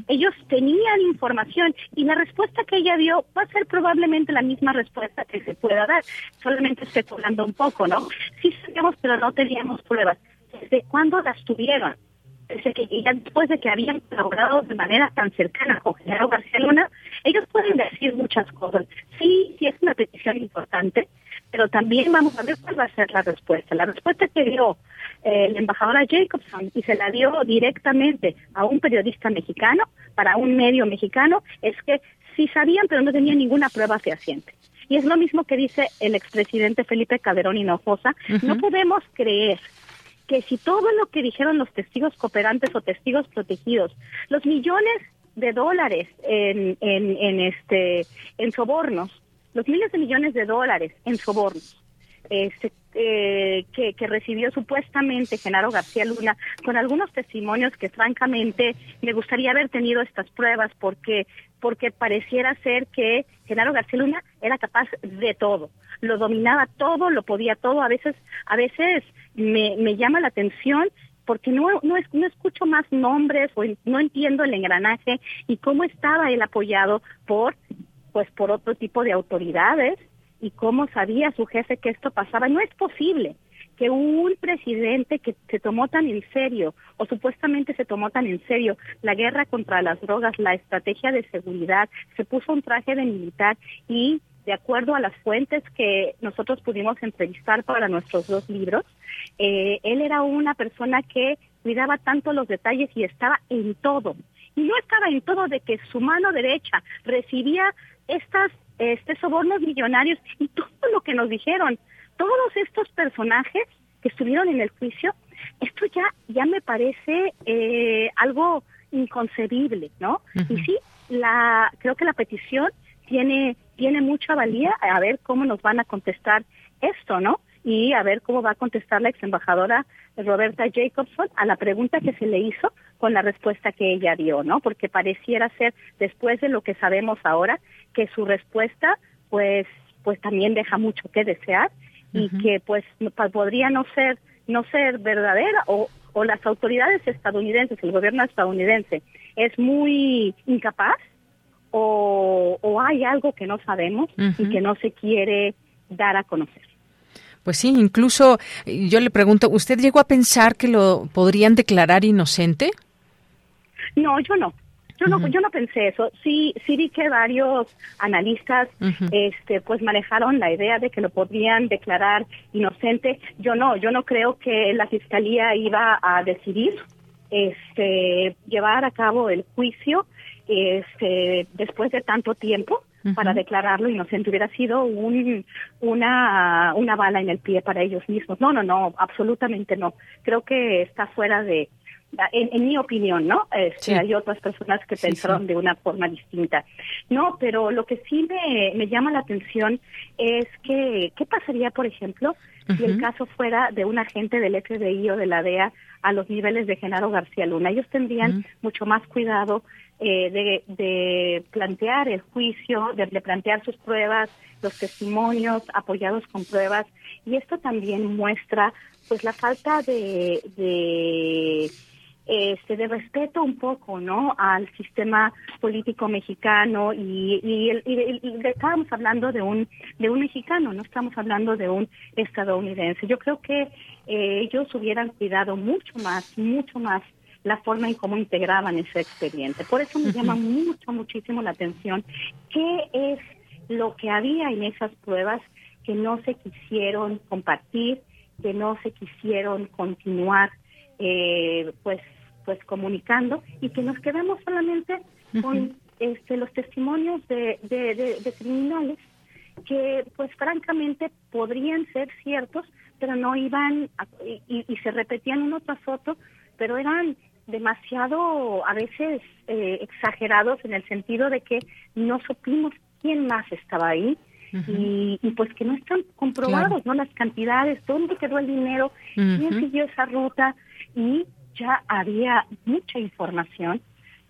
Ellos tenían información y la respuesta que ella dio va a ser probablemente la misma respuesta que se pueda dar, solamente especulando un poco, ¿no? Sí sabíamos, pero no teníamos pruebas desde cuándo las tuvieron. Desde que ya después de que habían colaborado de manera tan cercana con General García Luna, ellos pueden decir muchas cosas. Sí, sí es una petición importante, pero también vamos a ver cuál va a ser la respuesta. La respuesta que dio eh, la embajadora Jacobson y se la dio directamente a un periodista mexicano, para un medio mexicano, es que sí sabían, pero no tenían ninguna prueba fehaciente. Y es lo mismo que dice el expresidente Felipe Calderón Hinojosa. No podemos creer que si todo lo que dijeron los testigos cooperantes o testigos protegidos, los millones de dólares en, en, este en sobornos, los miles de millones de dólares en sobornos, este, que, que, recibió supuestamente Genaro García Luna, con algunos testimonios que francamente me gustaría haber tenido estas pruebas porque, porque pareciera ser que Genaro García Luna era capaz de todo, lo dominaba todo, lo podía todo, a veces, a veces me, me llama la atención porque no, no, no escucho más nombres o no entiendo el engranaje y cómo estaba él apoyado por, pues por otro tipo de autoridades y cómo sabía su jefe que esto pasaba. No es posible que un presidente que se tomó tan en serio o supuestamente se tomó tan en serio la guerra contra las drogas, la estrategia de seguridad, se puso un traje de militar y de acuerdo a las fuentes que nosotros pudimos entrevistar para nuestros dos libros, eh, él era una persona que cuidaba tanto los detalles y estaba en todo. Y no estaba en todo de que su mano derecha recibía estas este sobornos millonarios y todo lo que nos dijeron. Todos estos personajes que estuvieron en el juicio, esto ya ya me parece eh, algo inconcebible, ¿no? Y sí, la creo que la petición tiene, tiene mucha valía a ver cómo nos van a contestar esto, ¿no? Y a ver cómo va a contestar la ex embajadora Roberta Jacobson a la pregunta que se le hizo con la respuesta que ella dio, ¿no? Porque pareciera ser, después de lo que sabemos ahora, que su respuesta, pues, pues también deja mucho que desear y que, pues, podría no ser, no ser verdadera o, o las autoridades estadounidenses, el gobierno estadounidense, es muy incapaz o, hay algo que no sabemos y que no se quiere dar a conocer. Pues sí, incluso yo le pregunto, ¿usted llegó a pensar que lo podrían declarar inocente? No, yo no. Yo no, yo no pensé eso. Sí, sí vi que varios analistas, este, pues manejaron la idea de que lo podrían declarar inocente. Yo no, yo no creo que la fiscalía iba a decidir, este, llevar a cabo el juicio este, después de tanto tiempo para declararlo inocente hubiera sido un, una, una bala en el pie para ellos mismos. No, no, no, absolutamente no. Creo que está fuera de, en, mi opinión, ¿no? Este, Hay otras personas que pensaron de una forma distinta. No, pero lo que sí me, me llama la atención es que, ¿qué pasaría, por ejemplo, si el caso fuera de un agente del FBI o de la DEA a los niveles de Genaro García Luna? Ellos tendrían mucho más cuidado eh, de, plantear el juicio, de, plantear sus pruebas, los testimonios apoyados con pruebas, y esto también muestra pues la falta de, este, de respeto un poco, ¿no? Al sistema político mexicano y, y, estábamos hablando de un de un mexicano, no estamos hablando de un estadounidense. Yo creo que eh, ellos hubieran cuidado mucho más, mucho más la forma en cómo integraban ese expediente. Por eso me llama mucho, muchísimo la atención qué es lo que había en esas pruebas que no se quisieron compartir, que no se quisieron continuar, eh, pues pues comunicando y que nos quedamos solamente con este los testimonios de, de, criminales que pues francamente podrían ser ciertos pero no iban y, se repetían uno tras otro pero eran demasiado a veces eh, exagerados en el sentido de que no supimos quién más estaba ahí y, pues que no están comprobados, ¿no? Las cantidades, dónde quedó el dinero, quién siguió esa ruta y ya había mucha información.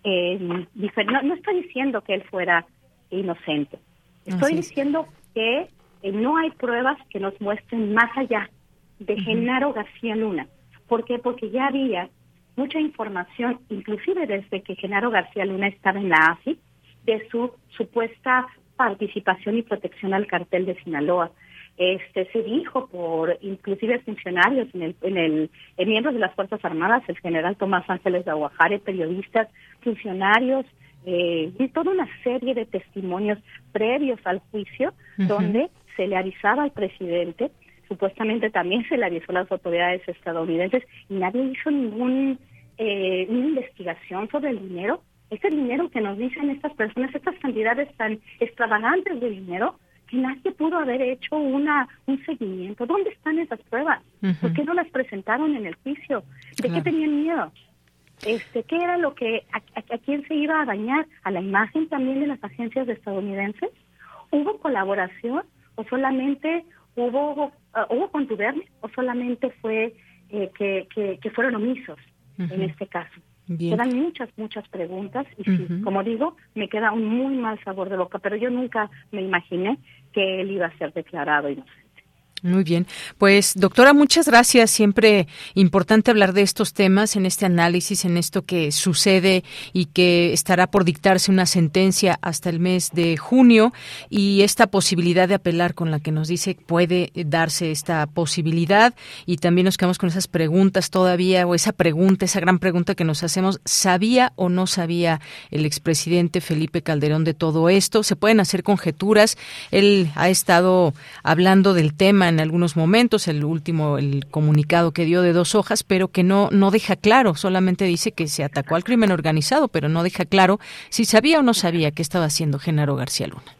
Eh, no, estoy diciendo que él fuera inocente, estoy diciendo que eh, no hay pruebas que nos muestren más allá de Genaro García Luna. ¿Por qué? Porque ya había mucha información, inclusive desde que Genaro García Luna estaba en la AFI, de su supuesta participación y protección al cartel de Sinaloa. Este se dijo por inclusive funcionarios en el, en el en miembros de las fuerzas armadas, el general Tomás Ángeles de Aguajare, periodistas, funcionarios eh, y toda una serie de testimonios previos al juicio donde se le avisaba al presidente, supuestamente también se le avisó a las autoridades estadounidenses y nadie hizo ningún eh, una investigación sobre el dinero. Ese dinero que nos dicen estas personas, estas cantidades tan extravagantes de dinero, que nadie pudo haber hecho una un seguimiento. ¿Dónde están esas pruebas? ¿Por qué no las presentaron en el juicio? ¿De qué tenían miedo? Este, ¿Qué era lo que, a, quién se iba a dañar? ¿A la imagen también de las agencias estadounidenses? ¿Hubo colaboración o solamente hubo, uh, hubo contubernio o solamente fue eh, que, que, fueron omisos en este caso? Quedan muchas, muchas preguntas y como digo, me queda un muy mal sabor de boca, pero yo nunca me imaginé que él iba a ser declarado inocente. Muy bien. Pues, doctora, muchas gracias. Siempre importante hablar de estos temas en este análisis, en esto que sucede y que estará por dictarse una sentencia hasta el mes de junio y esta posibilidad de apelar con la que nos dice puede darse esta posibilidad y también nos quedamos con esas preguntas todavía o esa pregunta, esa gran pregunta que nos hacemos, ¿sabía o no sabía el expresidente Felipe Calderón de todo esto? Se pueden hacer conjeturas. Él ha estado hablando del tema en algunos momentos, el último, el comunicado que dio de dos hojas, pero que no, no deja claro, solamente dice que se atacó al crimen organizado, pero no deja claro si sabía o no sabía qué estaba haciendo Genaro García Luna.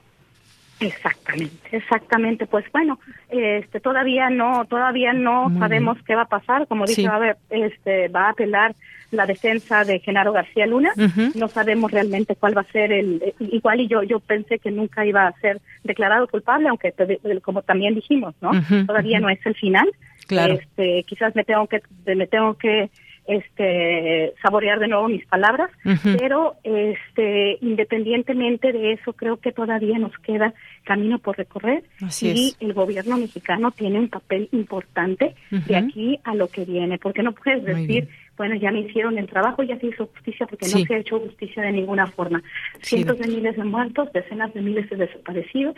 Exactamente, exactamente. Pues bueno, este, todavía no, todavía no sabemos qué va a pasar. Como dice, a ver, este, va a apelar la defensa de Genaro García Luna. No sabemos realmente cuál va a ser el, igual y yo, yo pensé que nunca iba a ser declarado culpable, aunque como también dijimos, ¿no? Todavía no es el final. Claro. Este, quizás me tengo que, me tengo que este saborear de nuevo mis palabras, pero este independientemente de eso creo que todavía nos queda camino por recorrer y el gobierno mexicano tiene un papel importante de aquí a lo que viene, porque no puedes decir bueno, ya me hicieron el trabajo, ya se hizo justicia porque no se ha hecho justicia de ninguna forma. Cientos de miles de muertos, decenas de miles de desaparecidos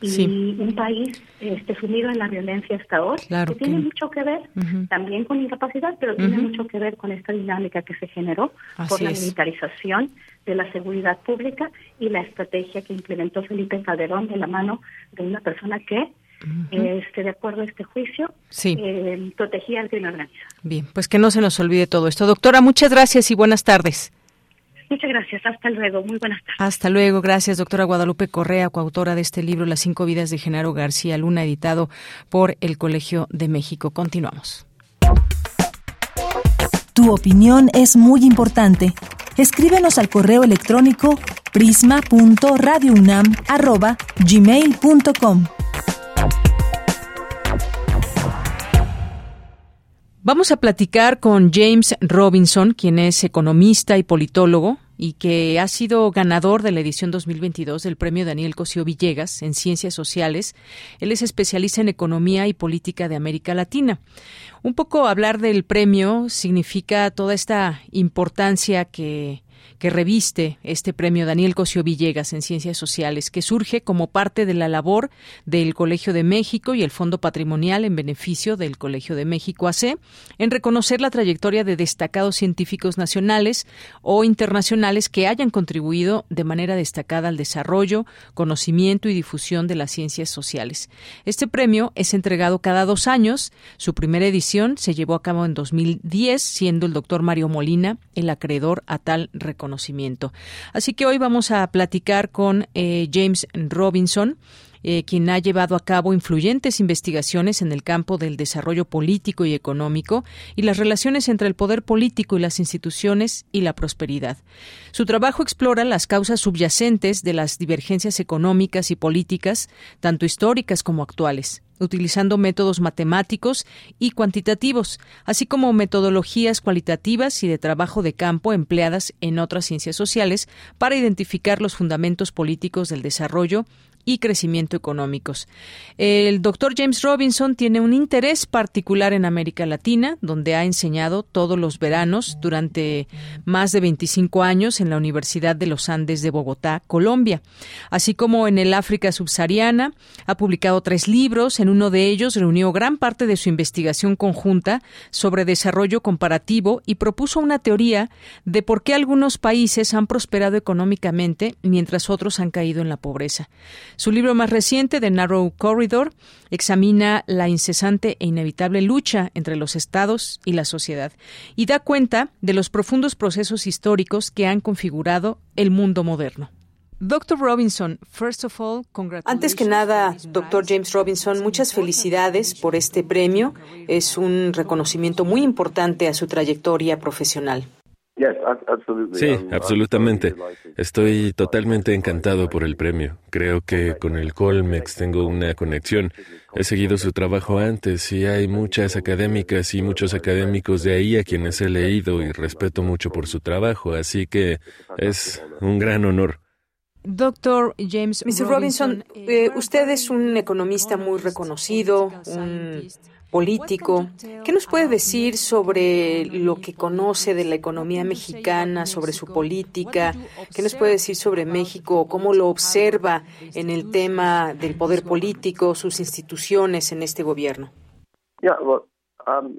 y un país este, sumido en la violencia hasta hoy, que, tiene mucho que ver también con incapacidad, pero tiene mucho que ver con esta dinámica que se generó por la militarización de la seguridad pública y la estrategia que implementó Felipe Calderón de la mano de una persona que este, de acuerdo a este juicio, eh, protegía al crimen organizado. Bien, pues que no se nos olvide todo esto. Doctora, muchas gracias y buenas tardes. Muchas gracias. Hasta luego. Muy buenas tardes. Hasta luego. Gracias, doctora Guadalupe Correa, coautora de este libro, Las cinco vidas de Genaro García Luna, editado por el Colegio de México. Continuamos. Tu opinión es muy importante. Escríbenos al correo electrónico prisma.radiounam@gmail.com. Vamos a platicar con James Robinson, quien es economista y politólogo, y que ha sido ganador de la edición 2022 del Premio Daniel Cosío Villegas en Ciencias Sociales. Él es especialista en Economía y Política de América Latina. Un poco hablar del premio significa toda esta importancia que que reviste este premio Daniel Cosio Villegas en Ciencias Sociales, que surge como parte de la labor del Colegio de México y el Fondo Patrimonial en beneficio del Colegio de México AC, en reconocer la trayectoria de destacados científicos nacionales o internacionales que hayan contribuido de manera destacada al desarrollo, conocimiento y difusión de las ciencias sociales. Este premio es entregado cada dos años. Su primera edición se llevó a cabo en 2010, siendo el doctor Mario Molina el acreedor a tal reconocimiento conocimiento. Así que hoy vamos a platicar con eh, James Robinson. Eh, quien ha llevado a cabo influyentes investigaciones en el campo del desarrollo político y económico y las relaciones entre el poder político y las instituciones y la prosperidad. Su trabajo explora las causas subyacentes de las divergencias económicas y políticas, tanto históricas como actuales utilizando métodos matemáticos y cuantitativos, así como metodologías cualitativas y de trabajo de campo empleadas en otras ciencias sociales para identificar los fundamentos políticos del desarrollo y crecimiento económicos. El doctor James Robinson tiene un interés particular en América Latina, donde ha enseñado todos los veranos durante más de 25 años en la Universidad de los Andes de Bogotá, Colombia, así como en el África subsahariana. Ha publicado tres libros, en uno de ellos reunió gran parte de su investigación conjunta sobre desarrollo comparativo y propuso una teoría de por qué algunos países han prosperado económicamente mientras otros han caído en la pobreza. Su libro más reciente, The Narrow Corridor, examina la incesante e inevitable lucha entre los estados y la sociedad y da cuenta de los profundos procesos históricos que han configurado el mundo moderno. Doctor Robinson, first of all, Antes que nada, doctor James Robinson, muchas felicidades por este premio. Es un reconocimiento muy importante a su trayectoria profesional. Sí, absolutamente. Estoy totalmente encantado por el premio. Creo que con el Colmex tengo una conexión. He seguido su trabajo antes y hay muchas académicas y muchos académicos de ahí a quienes he leído y respeto mucho por su trabajo, así que es un gran honor. Doctor James Mr. Robinson, eh, usted es un economista muy reconocido, un político. ¿Qué nos puede decir sobre lo que conoce de la economía mexicana, sobre su política? ¿Qué nos puede decir sobre México? ¿Cómo lo observa en el tema del poder político, sus instituciones en este gobierno? Um,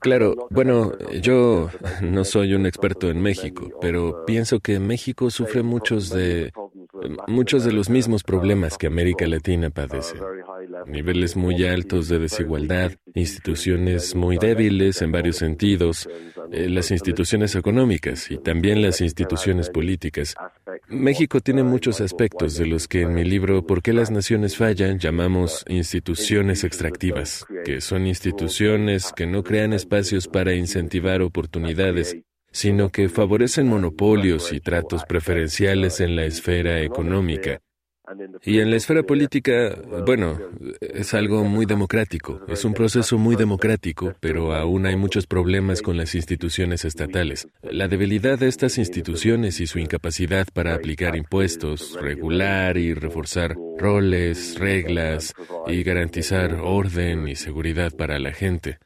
claro, bueno, yo no soy un experto en México, pero pienso que México sufre muchos de muchos de los mismos problemas que América Latina padece. Niveles muy altos de desigualdad, instituciones muy débiles en varios sentidos, eh, las instituciones económicas y también las instituciones políticas. México tiene muchos aspectos de los que en mi libro ¿Por qué las naciones fallan? llamamos instituciones extractivas, que son instituciones que no crean espacios para incentivar oportunidades sino que favorecen monopolios y tratos preferenciales en la esfera económica. Y en la esfera política, bueno, es algo muy democrático, es un proceso muy democrático, pero aún hay muchos problemas con las instituciones estatales. La debilidad de estas instituciones y su incapacidad para aplicar impuestos, regular y reforzar roles, reglas y garantizar orden y seguridad para la gente.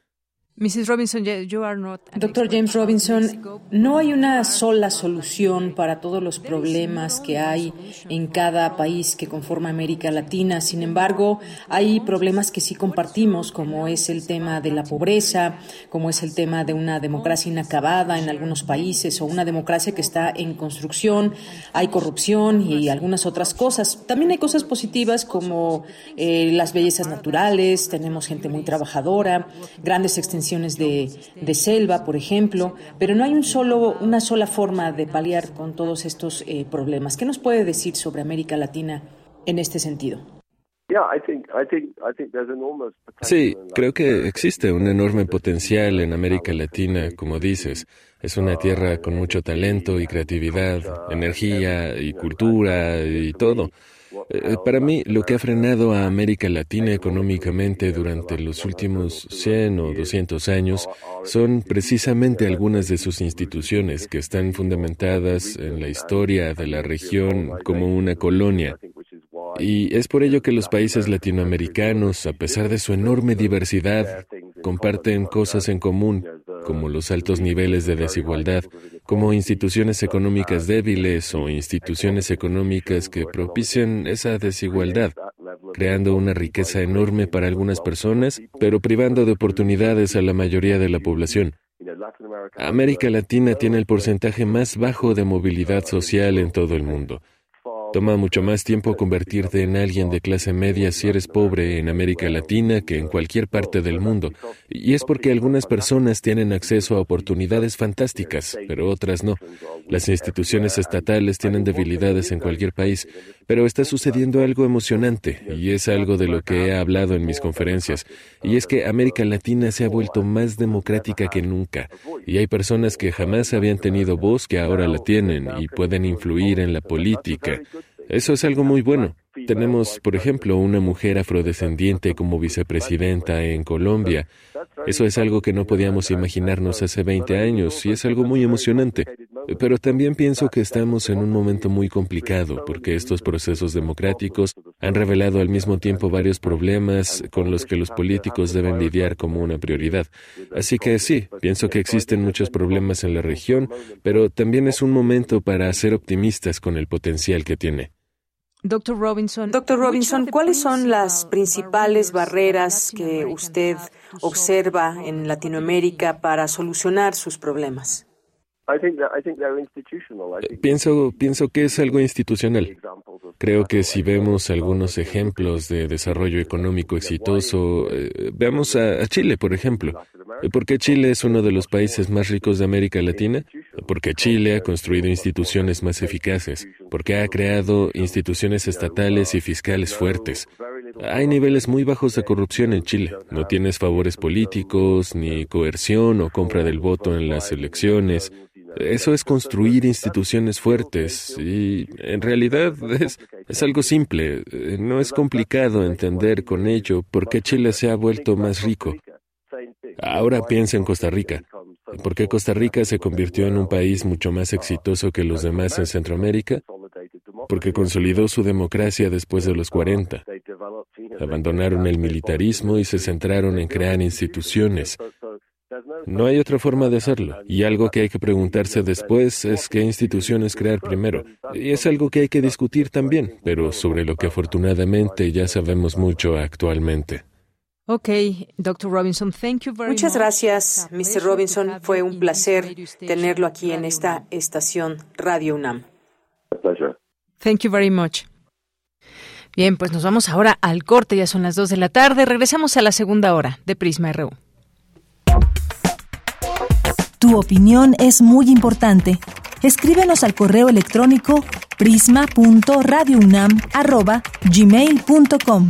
Doctor James Robinson, no hay una sola solución para todos los problemas que hay en cada país que conforma América Latina. Sin embargo, hay problemas que sí compartimos, como es el tema de la pobreza, como es el tema de una democracia inacabada en algunos países o una democracia que está en construcción. Hay corrupción y algunas otras cosas. También hay cosas positivas como eh, las bellezas naturales, tenemos gente muy trabajadora, grandes extensiones de, selva, por ejemplo, pero no hay un solo, una sola forma de paliar con todos estos eh, problemas. ¿Qué nos puede decir sobre América Latina en este sentido? Sí, creo que existe un enorme potencial en América Latina, como dices. Es una tierra con mucho talento y creatividad, energía y cultura y todo. Eh, para mí, lo que ha frenado a América Latina económicamente durante los últimos 100 o 200 años son precisamente algunas de sus instituciones que están fundamentadas en la historia de la región como una colonia. Y es por ello que los países latinoamericanos, a pesar de su enorme diversidad, comparten cosas en común, como los altos niveles de desigualdad, como instituciones económicas débiles o instituciones económicas que propician esa desigualdad, creando una riqueza enorme para algunas personas, pero privando de oportunidades a la mayoría de la población. América Latina tiene el porcentaje más bajo de movilidad social en todo el mundo. Toma mucho más tiempo convertirte en alguien de clase media si eres pobre en América Latina que en cualquier parte del mundo. Y es porque algunas personas tienen acceso a oportunidades fantásticas, pero otras no. Las instituciones estatales tienen debilidades en cualquier país, pero está sucediendo algo emocionante, y es algo de lo que he hablado en mis conferencias, y es que América Latina se ha vuelto más democrática que nunca, y hay personas que jamás habían tenido voz que ahora la tienen y pueden influir en la política. Eso es algo muy bueno. Tenemos, por ejemplo, una mujer afrodescendiente como vicepresidenta en Colombia. Eso es algo que no podíamos imaginarnos hace 20 años y es algo muy emocionante. Pero también pienso que estamos en un momento muy complicado porque estos procesos democráticos han revelado al mismo tiempo varios problemas con los que los políticos deben lidiar como una prioridad. Así que sí, pienso que existen muchos problemas en la región, pero también es un momento para ser optimistas con el potencial que tiene. Doctor Robinson. Doctor Robinson, ¿cuáles son las principales barreras que usted observa en Latinoamérica para solucionar sus problemas? Pienso, pienso que es algo institucional. Creo que si vemos algunos ejemplos de desarrollo económico exitoso, eh, veamos a, Chile, por ejemplo. ¿Por qué Chile es uno de los países más ricos de América Latina? Porque Chile ha construido instituciones más eficaces, porque ha creado instituciones estatales y fiscales fuertes. Hay niveles muy bajos de corrupción en Chile. No tienes favores políticos, ni coerción o compra del voto en las elecciones. Eso es construir instituciones fuertes y en realidad es, es, algo simple. No es complicado entender con ello por qué Chile se ha vuelto más rico. Ahora piensa en Costa Rica. ¿Por qué Costa Rica se convirtió en un país mucho más exitoso que los demás en Centroamérica? Porque consolidó su democracia después de los 40. Abandonaron el militarismo y se centraron en crear instituciones. No hay otra forma de hacerlo. Y algo que hay que preguntarse después es qué instituciones crear primero. Y es algo que hay que discutir también, pero sobre lo que afortunadamente ya sabemos mucho actualmente. Muchas gracias, Mr. Robinson. Fue un placer tenerlo aquí en esta estación Radio UNAM. Thank you very much. Bien, pues nos vamos ahora al corte, ya son las 2 de la tarde. Regresamos a la segunda hora de Prisma RU. Tu opinión es muy importante. Escríbenos al correo electrónico prisma.radiounam@gmail.com.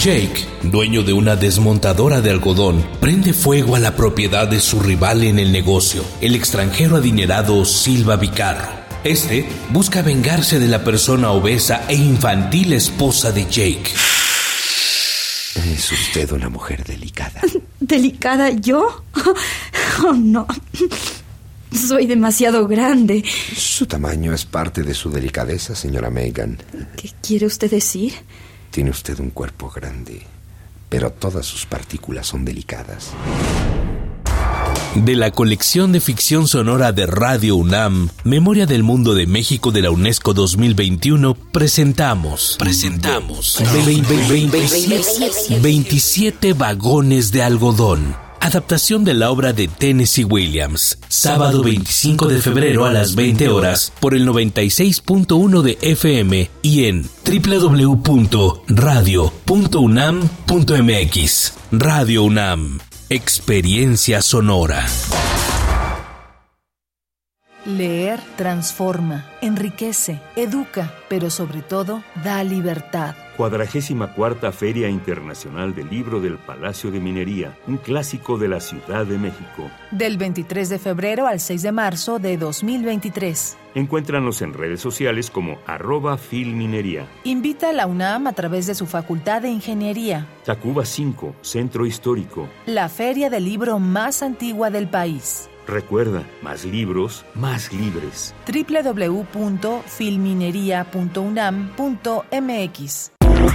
Jake, dueño de una desmontadora de algodón, prende fuego a la propiedad de su rival en el negocio, el extranjero adinerado Silva Vicarro. Este busca vengarse de la persona obesa e infantil esposa de Jake. Es usted una mujer delicada. ¿Delicada yo? Oh, no. Soy demasiado grande. Su tamaño es parte de su delicadeza, señora Megan. ¿Qué quiere usted decir? Tiene usted un cuerpo grande, pero todas sus partículas son delicadas. De la colección de ficción sonora de Radio UNAM, Memoria del Mundo de México de la UNESCO 2021, presentamos. Presentamos. 27 vagones de algodón. Adaptación de la obra de Tennessee Williams. Sábado 25 de febrero a las 20 horas por el 96.1 de FM y en www.radio.unam.mx. Radio UNAM. Experiencia sonora. Leer transforma, enriquece, educa, pero sobre todo da libertad. Cuadragésima cuarta Feria Internacional del Libro del Palacio de Minería, un clásico de la Ciudad de México. Del 23 de febrero al 6 de marzo de 2023. Encuéntranos en redes sociales como arroba filminería. Invita a la UNAM a través de su Facultad de Ingeniería. Tacuba 5, Centro Histórico. La feria del libro más antigua del país. Recuerda, más libros, más libres. www.filminería.unam.mx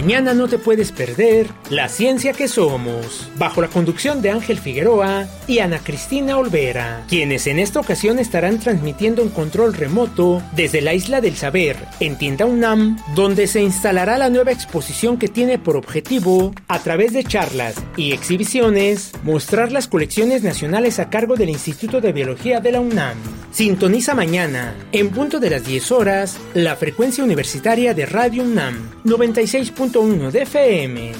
Mañana no te puedes perder La Ciencia que Somos, bajo la conducción de Ángel Figueroa y Ana Cristina Olvera, quienes en esta ocasión estarán transmitiendo un control remoto desde la Isla del Saber, en Tienda UNAM, donde se instalará la nueva exposición que tiene por objetivo, a través de charlas y exhibiciones, mostrar las colecciones nacionales a cargo del Instituto de Biología de la UNAM. Sintoniza mañana, en punto de las 10 horas, la frecuencia universitaria de Radio UNAM, 96.1 de FM.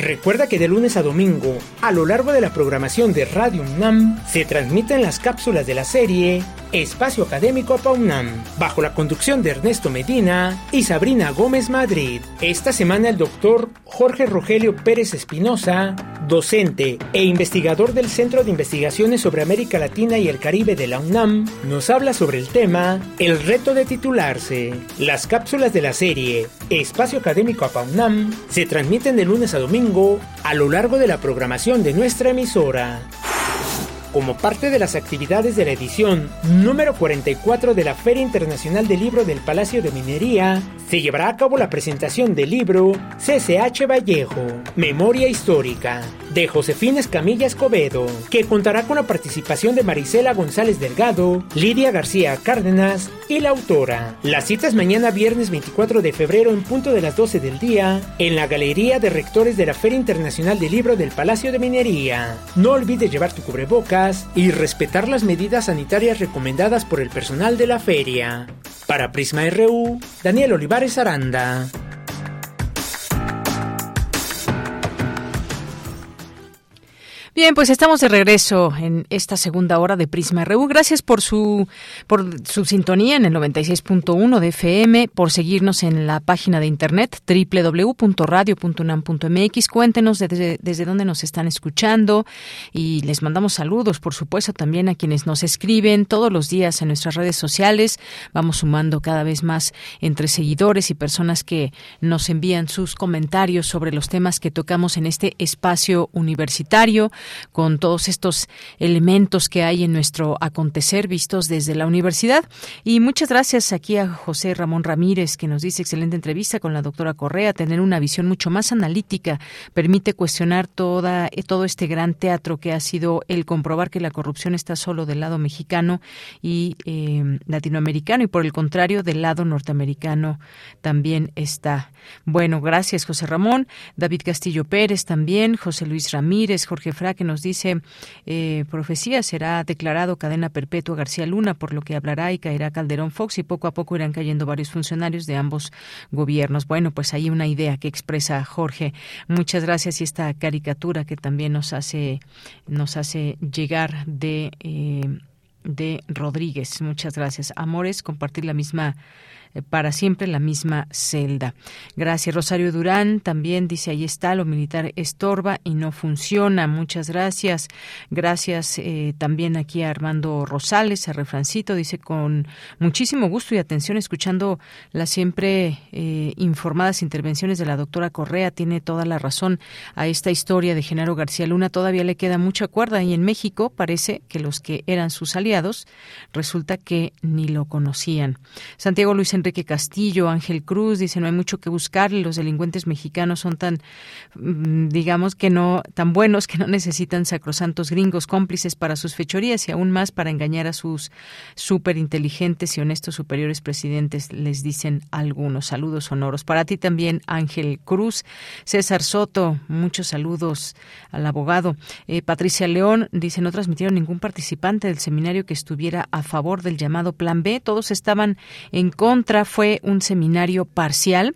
Recuerda que de lunes a domingo, a lo largo de la programación de Radio UNAM, se transmiten las cápsulas de la serie Espacio Académico PAUNAM, bajo la conducción de Ernesto Medina y Sabrina Gómez Madrid. Esta semana el doctor Jorge Rogelio Pérez Espinosa, docente e investigador del Centro de Investigaciones sobre América Latina y el Caribe de la UNAM, nos habla sobre el tema El reto de titularse. Las cápsulas de la serie Espacio Académico PAUNAM se transmiten de lunes a domingo a lo largo de la programación de nuestra emisora. Como parte de las actividades de la edición número 44 de la Feria Internacional del Libro del Palacio de Minería, se llevará a cabo la presentación del libro CCH Vallejo, Memoria Histórica, de Josefina Escamilla Escobedo, que contará con la participación de Marisela González Delgado, Lidia García Cárdenas y la autora. La cita es mañana viernes 24 de febrero en punto de las 12 del día en la Galería de Rectores de la Feria Internacional del Libro del Palacio de Minería. No olvides llevar tu y respetar las medidas sanitarias recomendadas por el personal de la feria. Para Prisma RU, Daniel Olivares Aranda. Bien, pues estamos de regreso en esta segunda hora de Prisma RU. Gracias por su por su sintonía en el 96.1 de FM, por seguirnos en la página de internet www.radio.unam.mx. Cuéntenos desde, desde dónde nos están escuchando y les mandamos saludos, por supuesto, también a quienes nos escriben todos los días en nuestras redes sociales. Vamos sumando cada vez más entre seguidores y personas que nos envían sus comentarios sobre los temas que tocamos en este espacio universitario. Con todos estos elementos que hay en nuestro acontecer vistos desde la universidad. Y muchas gracias aquí a José Ramón Ramírez, que nos dice excelente entrevista con la doctora Correa, tener una visión mucho más analítica permite cuestionar toda, todo este gran teatro que ha sido el comprobar que la corrupción está solo del lado mexicano y eh, latinoamericano y por el contrario del lado norteamericano también está. Bueno, gracias José Ramón, David Castillo Pérez también, José Luis Ramírez, Jorge Fra que nos dice eh, profecía será declarado cadena perpetua García Luna por lo que hablará y caerá Calderón Fox y poco a poco irán cayendo varios funcionarios de ambos gobiernos. Bueno, pues hay una idea que expresa Jorge. Muchas gracias y esta caricatura que también nos hace nos hace llegar de eh, de Rodríguez. Muchas gracias. Amores, compartir la misma para siempre la misma celda. Gracias, Rosario Durán. También dice, ahí está, lo militar estorba y no funciona. Muchas gracias. Gracias eh, también aquí a Armando Rosales, a Refrancito. Dice, con muchísimo gusto y atención, escuchando las siempre eh, informadas intervenciones de la doctora Correa. Tiene toda la razón a esta historia de Genaro García Luna. Todavía le queda mucha cuerda y en México parece que los que eran sus aliados resulta que ni lo conocían. Santiago Luis Enrique Castillo, Ángel Cruz, dice no hay mucho que buscar, los delincuentes mexicanos son tan, mm, digamos que no, tan buenos que no necesitan sacrosantos gringos cómplices para sus fechorías y aún más para engañar a sus súper inteligentes y honestos superiores presidentes, les dicen algunos. Saludos sonoros. Para ti también, Ángel Cruz. César Soto, muchos saludos al abogado. Eh, Patricia León dice no transmitieron ningún participante del seminario que estuviera a favor del llamado Plan B. Todos estaban en contra fue un seminario parcial.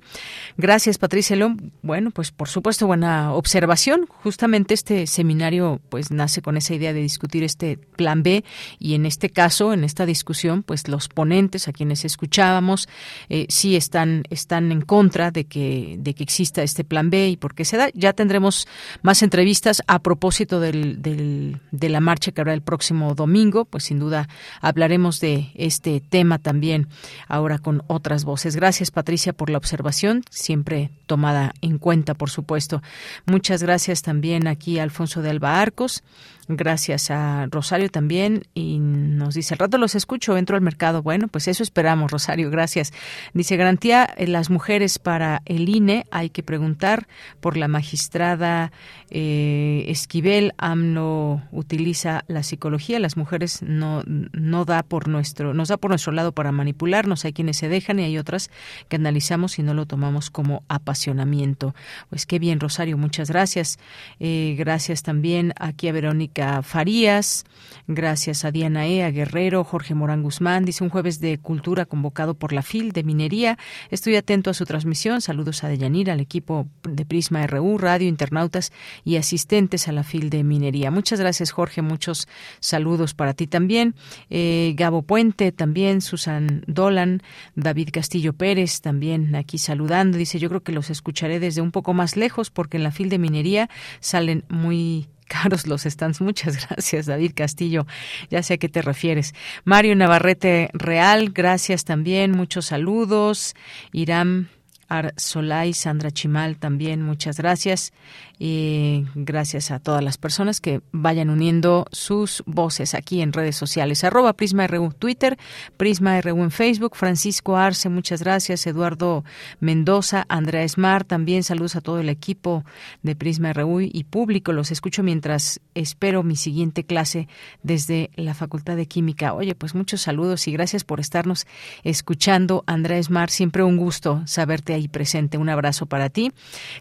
Gracias, Patricia León. Bueno, pues por supuesto, buena observación. Justamente este seminario pues nace con esa idea de discutir este plan B y en este caso, en esta discusión, pues los ponentes a quienes escuchábamos eh, sí están, están en contra de que, de que exista este plan B y por qué se da. Ya tendremos más entrevistas a propósito del, de la marcha que habrá el próximo domingo. Pues sin duda hablaremos de este tema también ahora con otras voces. Gracias, Patricia, por la observación, siempre tomada en cuenta, por supuesto. Muchas gracias también aquí a Alfonso de Alba Arcos. Gracias a Rosario también y nos dice, al rato los escucho, entro al mercado. Bueno, pues eso esperamos, Rosario, gracias. Dice, garantía en las mujeres para el INE, hay que preguntar por la magistrada eh, Esquivel, AMLO utiliza la psicología, las mujeres no, no da por nuestro, nos da por nuestro lado para manipularnos, hay quienes se dejan y hay otras que analizamos y no lo tomamos como apasionamiento. Pues qué bien, Rosario, muchas gracias. Eh, gracias también aquí a Verónica Farías, gracias a Diana E. Guerrero, Jorge Morán Guzmán, dice un jueves de cultura convocado por la FIL de Minería. Estoy atento a su transmisión. Saludos a Deyanira, al equipo de Prisma RU, radio, internautas y asistentes a la FIL de Minería. Muchas gracias, Jorge. Muchos saludos para ti también. Eh, Gabo Puente también, Susan Dolan, David Castillo Pérez también aquí saludando. Dice, yo creo que los escucharé desde un poco más lejos porque en la FIL de Minería salen muy caros los stands. Muchas gracias, David Castillo. Ya sé a qué te refieres. Mario Navarrete Real, gracias también. Muchos saludos. Irán Arsolay, Sandra Chimal también, muchas gracias y gracias a todas las personas que vayan uniendo sus voces aquí en redes sociales. Arroba Prisma RU Twitter, Prisma RU en Facebook, Francisco Arce, muchas gracias, Eduardo Mendoza, Andrea Esmar, también saludos a todo el equipo de Prisma RU y público. Los escucho mientras espero mi siguiente clase desde la Facultad de Química. Oye, pues muchos saludos y gracias por estarnos escuchando, Andrea Esmar. Siempre un gusto saberte ahí presente. Un abrazo para ti.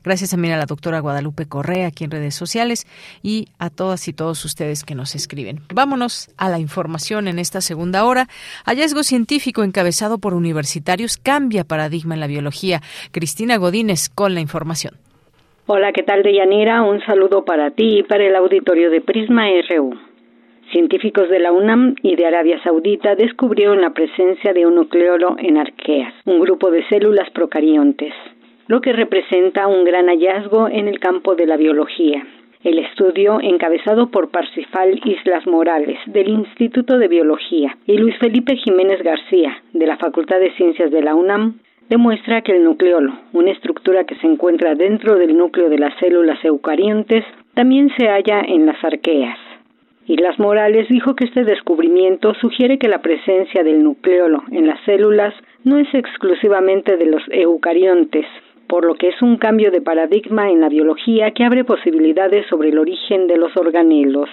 Gracias también a la doctora Guadalupe Correa aquí en redes sociales y a todas y todos ustedes que nos escriben. Vámonos a la información en esta segunda hora. Hallazgo científico encabezado por universitarios cambia paradigma en la biología. Cristina Godínez con la información. Hola, ¿qué tal, Deyanira? Un saludo para ti y para el auditorio de Prisma RU. Científicos de la UNAM y de Arabia Saudita descubrieron la presencia de un nucleolo en arqueas, un grupo de células procariontes lo que representa un gran hallazgo en el campo de la biología. El estudio, encabezado por Parsifal Islas Morales, del Instituto de Biología, y Luis Felipe Jiménez García, de la Facultad de Ciencias de la UNAM, demuestra que el nucleolo, una estructura que se encuentra dentro del núcleo de las células eucariontes, también se halla en las arqueas. Las Morales dijo que este descubrimiento sugiere que la presencia del nucleolo en las células no es exclusivamente de los eucariontes, por lo que es un cambio de paradigma en la biología que abre posibilidades sobre el origen de los organelos.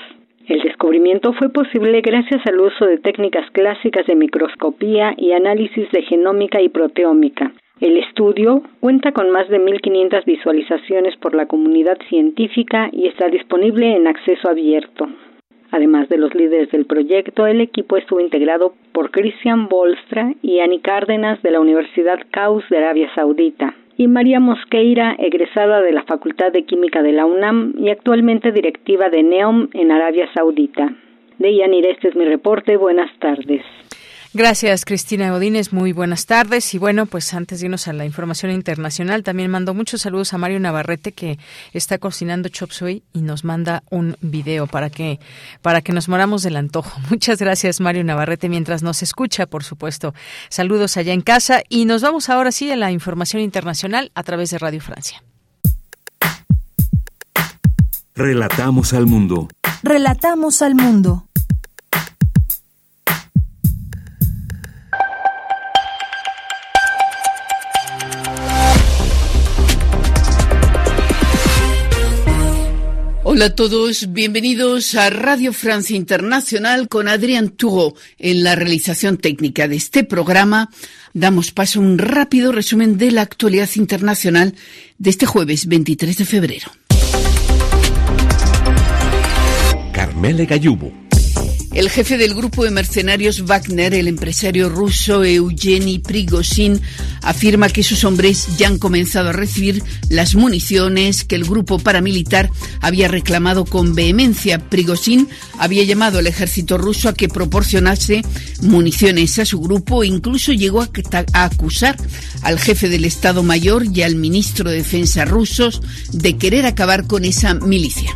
El descubrimiento fue posible gracias al uso de técnicas clásicas de microscopía y análisis de genómica y proteómica. El estudio cuenta con más de 1.500 visualizaciones por la comunidad científica y está disponible en acceso abierto. Además de los líderes del proyecto, el equipo estuvo integrado por Christian Bolstra y Ani Cárdenas de la Universidad Caus de Arabia Saudita y María Mosqueira, egresada de la Facultad de Química de la UNAM y actualmente directiva de NEOM en Arabia Saudita. De Yanir, este es mi reporte. Buenas tardes. Gracias, Cristina Godínez. Muy buenas tardes. Y bueno, pues antes de irnos a la información internacional, también mando muchos saludos a Mario Navarrete, que está cocinando chop suey y nos manda un video para que, para que nos moramos del antojo. Muchas gracias, Mario Navarrete, mientras nos escucha, por supuesto. Saludos allá en casa. Y nos vamos ahora sí a la información internacional a través de Radio Francia. Relatamos al mundo. Relatamos al mundo. Hola a todos, bienvenidos a Radio Francia Internacional con Adrián Tugo en la realización técnica de este programa. Damos paso a un rápido resumen de la actualidad internacional de este jueves 23 de febrero. Carmele Gallubo. El jefe del grupo de mercenarios Wagner, el empresario ruso Eugeni Prigozhin, afirma que sus hombres ya han comenzado a recibir las municiones que el grupo paramilitar había reclamado con vehemencia. Prigozhin había llamado al ejército ruso a que proporcionase municiones a su grupo e incluso llegó a, a acusar al jefe del Estado Mayor y al ministro de Defensa rusos de querer acabar con esa milicia.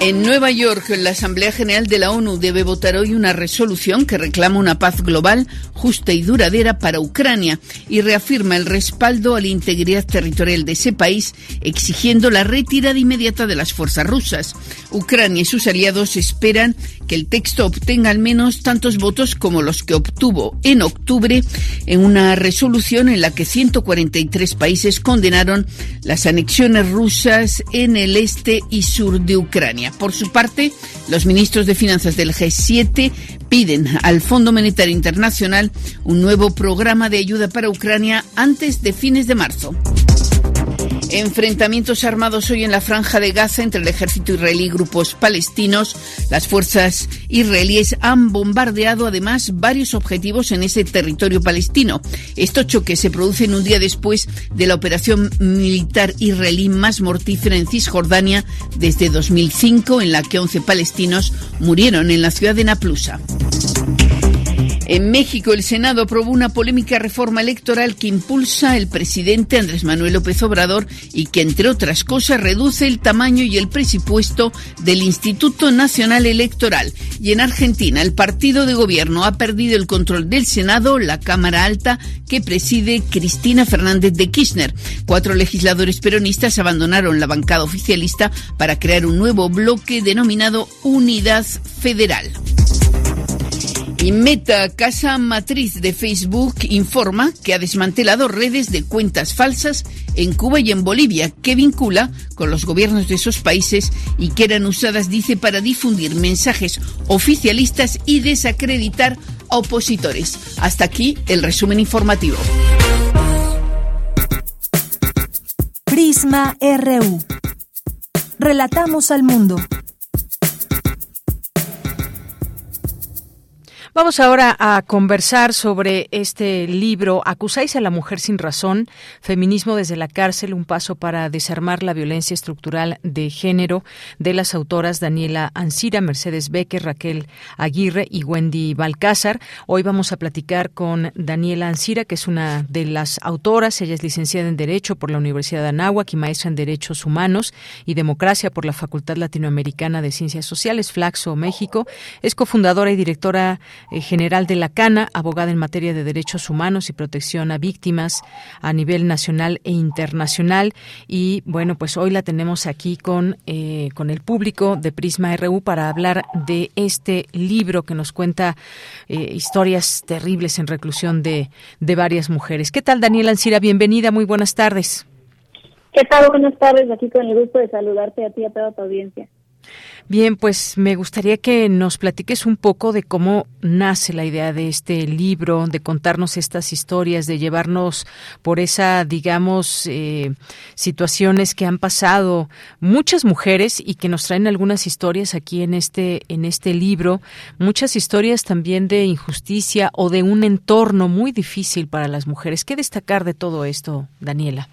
En Nueva York, la Asamblea General de la ONU debe votar hoy una resolución que reclama una paz global justa y duradera para Ucrania y reafirma el respaldo a la integridad territorial de ese país, exigiendo la retirada inmediata de las fuerzas rusas. Ucrania y sus aliados esperan que el texto obtenga al menos tantos votos como los que obtuvo en octubre en una resolución en la que 143 países condenaron las anexiones rusas en el este y sur de Ucrania. Por su parte, los ministros de Finanzas del G7 piden al Fondo Monetario Internacional un nuevo programa de ayuda para Ucrania antes de fines de marzo. Enfrentamientos armados hoy en la franja de Gaza entre el ejército israelí y grupos palestinos. Las fuerzas israelíes han bombardeado además varios objetivos en ese territorio palestino. Estos choques se producen un día después de la operación militar israelí más mortífera en Cisjordania desde 2005, en la que 11 palestinos murieron en la ciudad de Naplusa. En México, el Senado aprobó una polémica reforma electoral que impulsa el presidente Andrés Manuel López Obrador y que, entre otras cosas, reduce el tamaño y el presupuesto del Instituto Nacional Electoral. Y en Argentina, el partido de gobierno ha perdido el control del Senado, la Cámara Alta, que preside Cristina Fernández de Kirchner. Cuatro legisladores peronistas abandonaron la bancada oficialista para crear un nuevo bloque denominado Unidad Federal. Y Meta, casa matriz de Facebook, informa que ha desmantelado redes de cuentas falsas en Cuba y en Bolivia que vincula con los gobiernos de esos países y que eran usadas, dice, para difundir mensajes oficialistas y desacreditar a opositores. Hasta aquí el resumen informativo. Prisma RU. Relatamos al mundo. Vamos ahora a conversar sobre este libro, Acusáis a la mujer sin razón, Feminismo desde la cárcel, un paso para desarmar la violencia estructural de género, de las autoras Daniela Ancira, Mercedes Becker, Raquel Aguirre y Wendy Balcázar. Hoy vamos a platicar con Daniela Ancira, que es una de las autoras. Ella es licenciada en Derecho por la Universidad de Anáhuac y maestra en Derechos Humanos y Democracia por la Facultad Latinoamericana de Ciencias Sociales, Flaxo, México. Es cofundadora y directora general de la CANA, abogada en materia de derechos humanos y protección a víctimas a nivel nacional e internacional. Y bueno, pues hoy la tenemos aquí con, eh, con el público de Prisma RU para hablar de este libro que nos cuenta eh, historias terribles en reclusión de, de varias mujeres. ¿Qué tal, Daniela Ancira? Bienvenida, muy buenas tardes. ¿Qué tal? Buenas tardes, aquí con el gusto de saludarte a ti y a toda tu audiencia. Bien, pues me gustaría que nos platiques un poco de cómo nace la idea de este libro, de contarnos estas historias, de llevarnos por esa, digamos, eh, situaciones que han pasado muchas mujeres y que nos traen algunas historias aquí en este en este libro, muchas historias también de injusticia o de un entorno muy difícil para las mujeres. ¿Qué destacar de todo esto, Daniela?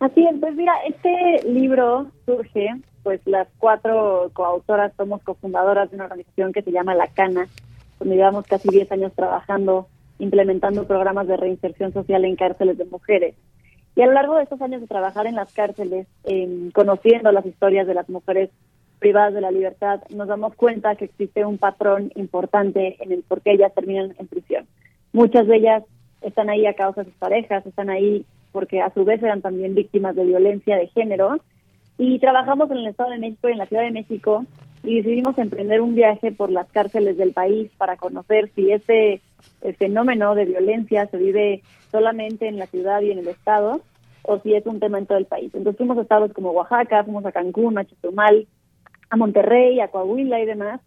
Así es, pues mira, este libro surge pues las cuatro coautoras somos cofundadoras de una organización que se llama La Cana, donde llevamos casi 10 años trabajando, implementando programas de reinserción social en cárceles de mujeres. Y a lo largo de estos años de trabajar en las cárceles, conociendo las historias de las mujeres privadas de la libertad, nos damos cuenta que existe un patrón importante en el por qué ellas terminan en prisión. Muchas de ellas están ahí a causa de sus parejas, están ahí porque a su vez eran también víctimas de violencia de género y trabajamos en el Estado de México y en la Ciudad de México y decidimos emprender un viaje por las cárceles del país para conocer si ese fenómeno de violencia se vive solamente en la ciudad y en el Estado o si es un tema en todo el país. Entonces fuimos a estados como Oaxaca, fuimos a Cancún, a Chetumal, a Monterrey, a Coahuila y demás,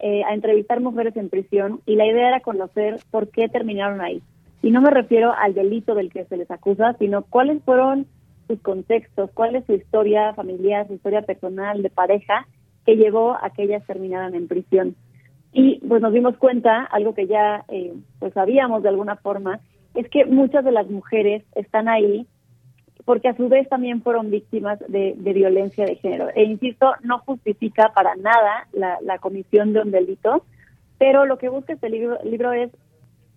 eh, a entrevistar mujeres en prisión y la idea era conocer por qué terminaron ahí. Y no me refiero al delito del que se les acusa, sino cuáles fueron sus contextos, cuál es su historia familiar, su historia personal, de pareja, que llevó a que ellas terminaran en prisión. Y pues nos dimos cuenta, algo que ya eh, pues sabíamos de alguna forma, es que muchas de las mujeres están ahí porque a su vez también fueron víctimas de, violencia de género. E insisto, no justifica para nada la, comisión de un delito, pero lo que busca este libro, libro es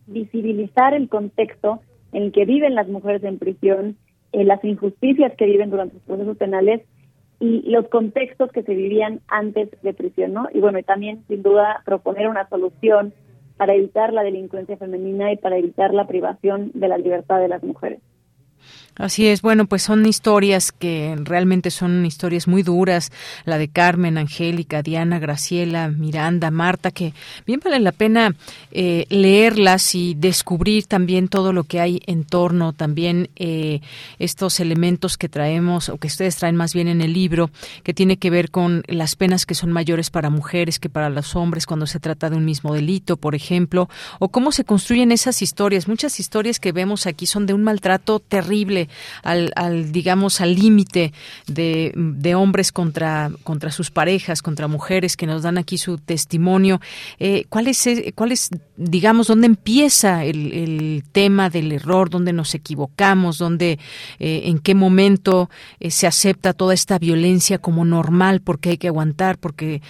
visibilizar el contexto en el que viven las mujeres en prisión, eh, las injusticias que viven durante sus procesos penales y los contextos que se vivían antes de prisión, ¿no? Y bueno, y también sin duda proponer una solución para evitar la delincuencia femenina y para evitar la privación de la libertad de las mujeres. Así es, bueno, pues son historias que realmente son historias muy duras, la de Carmen, Angélica, Diana, Graciela, Miranda, Marta, que bien vale la pena eh, leerlas y descubrir también todo lo que hay en torno, también eh, estos elementos que traemos o que ustedes traen más bien en el libro, que tiene que ver con las penas que son mayores para mujeres que para los hombres cuando se trata de un mismo delito, por ejemplo, o cómo se construyen esas historias. Muchas historias que vemos aquí son de un maltrato terrible al, digamos, al límite de, hombres contra, contra sus parejas, contra mujeres que nos dan aquí su testimonio. Eh, ¿Cuál es, eh, digamos, dónde empieza el, el tema del error, dónde nos equivocamos, dónde, eh, en qué momento se acepta toda esta violencia como normal, porque hay que aguantar, porque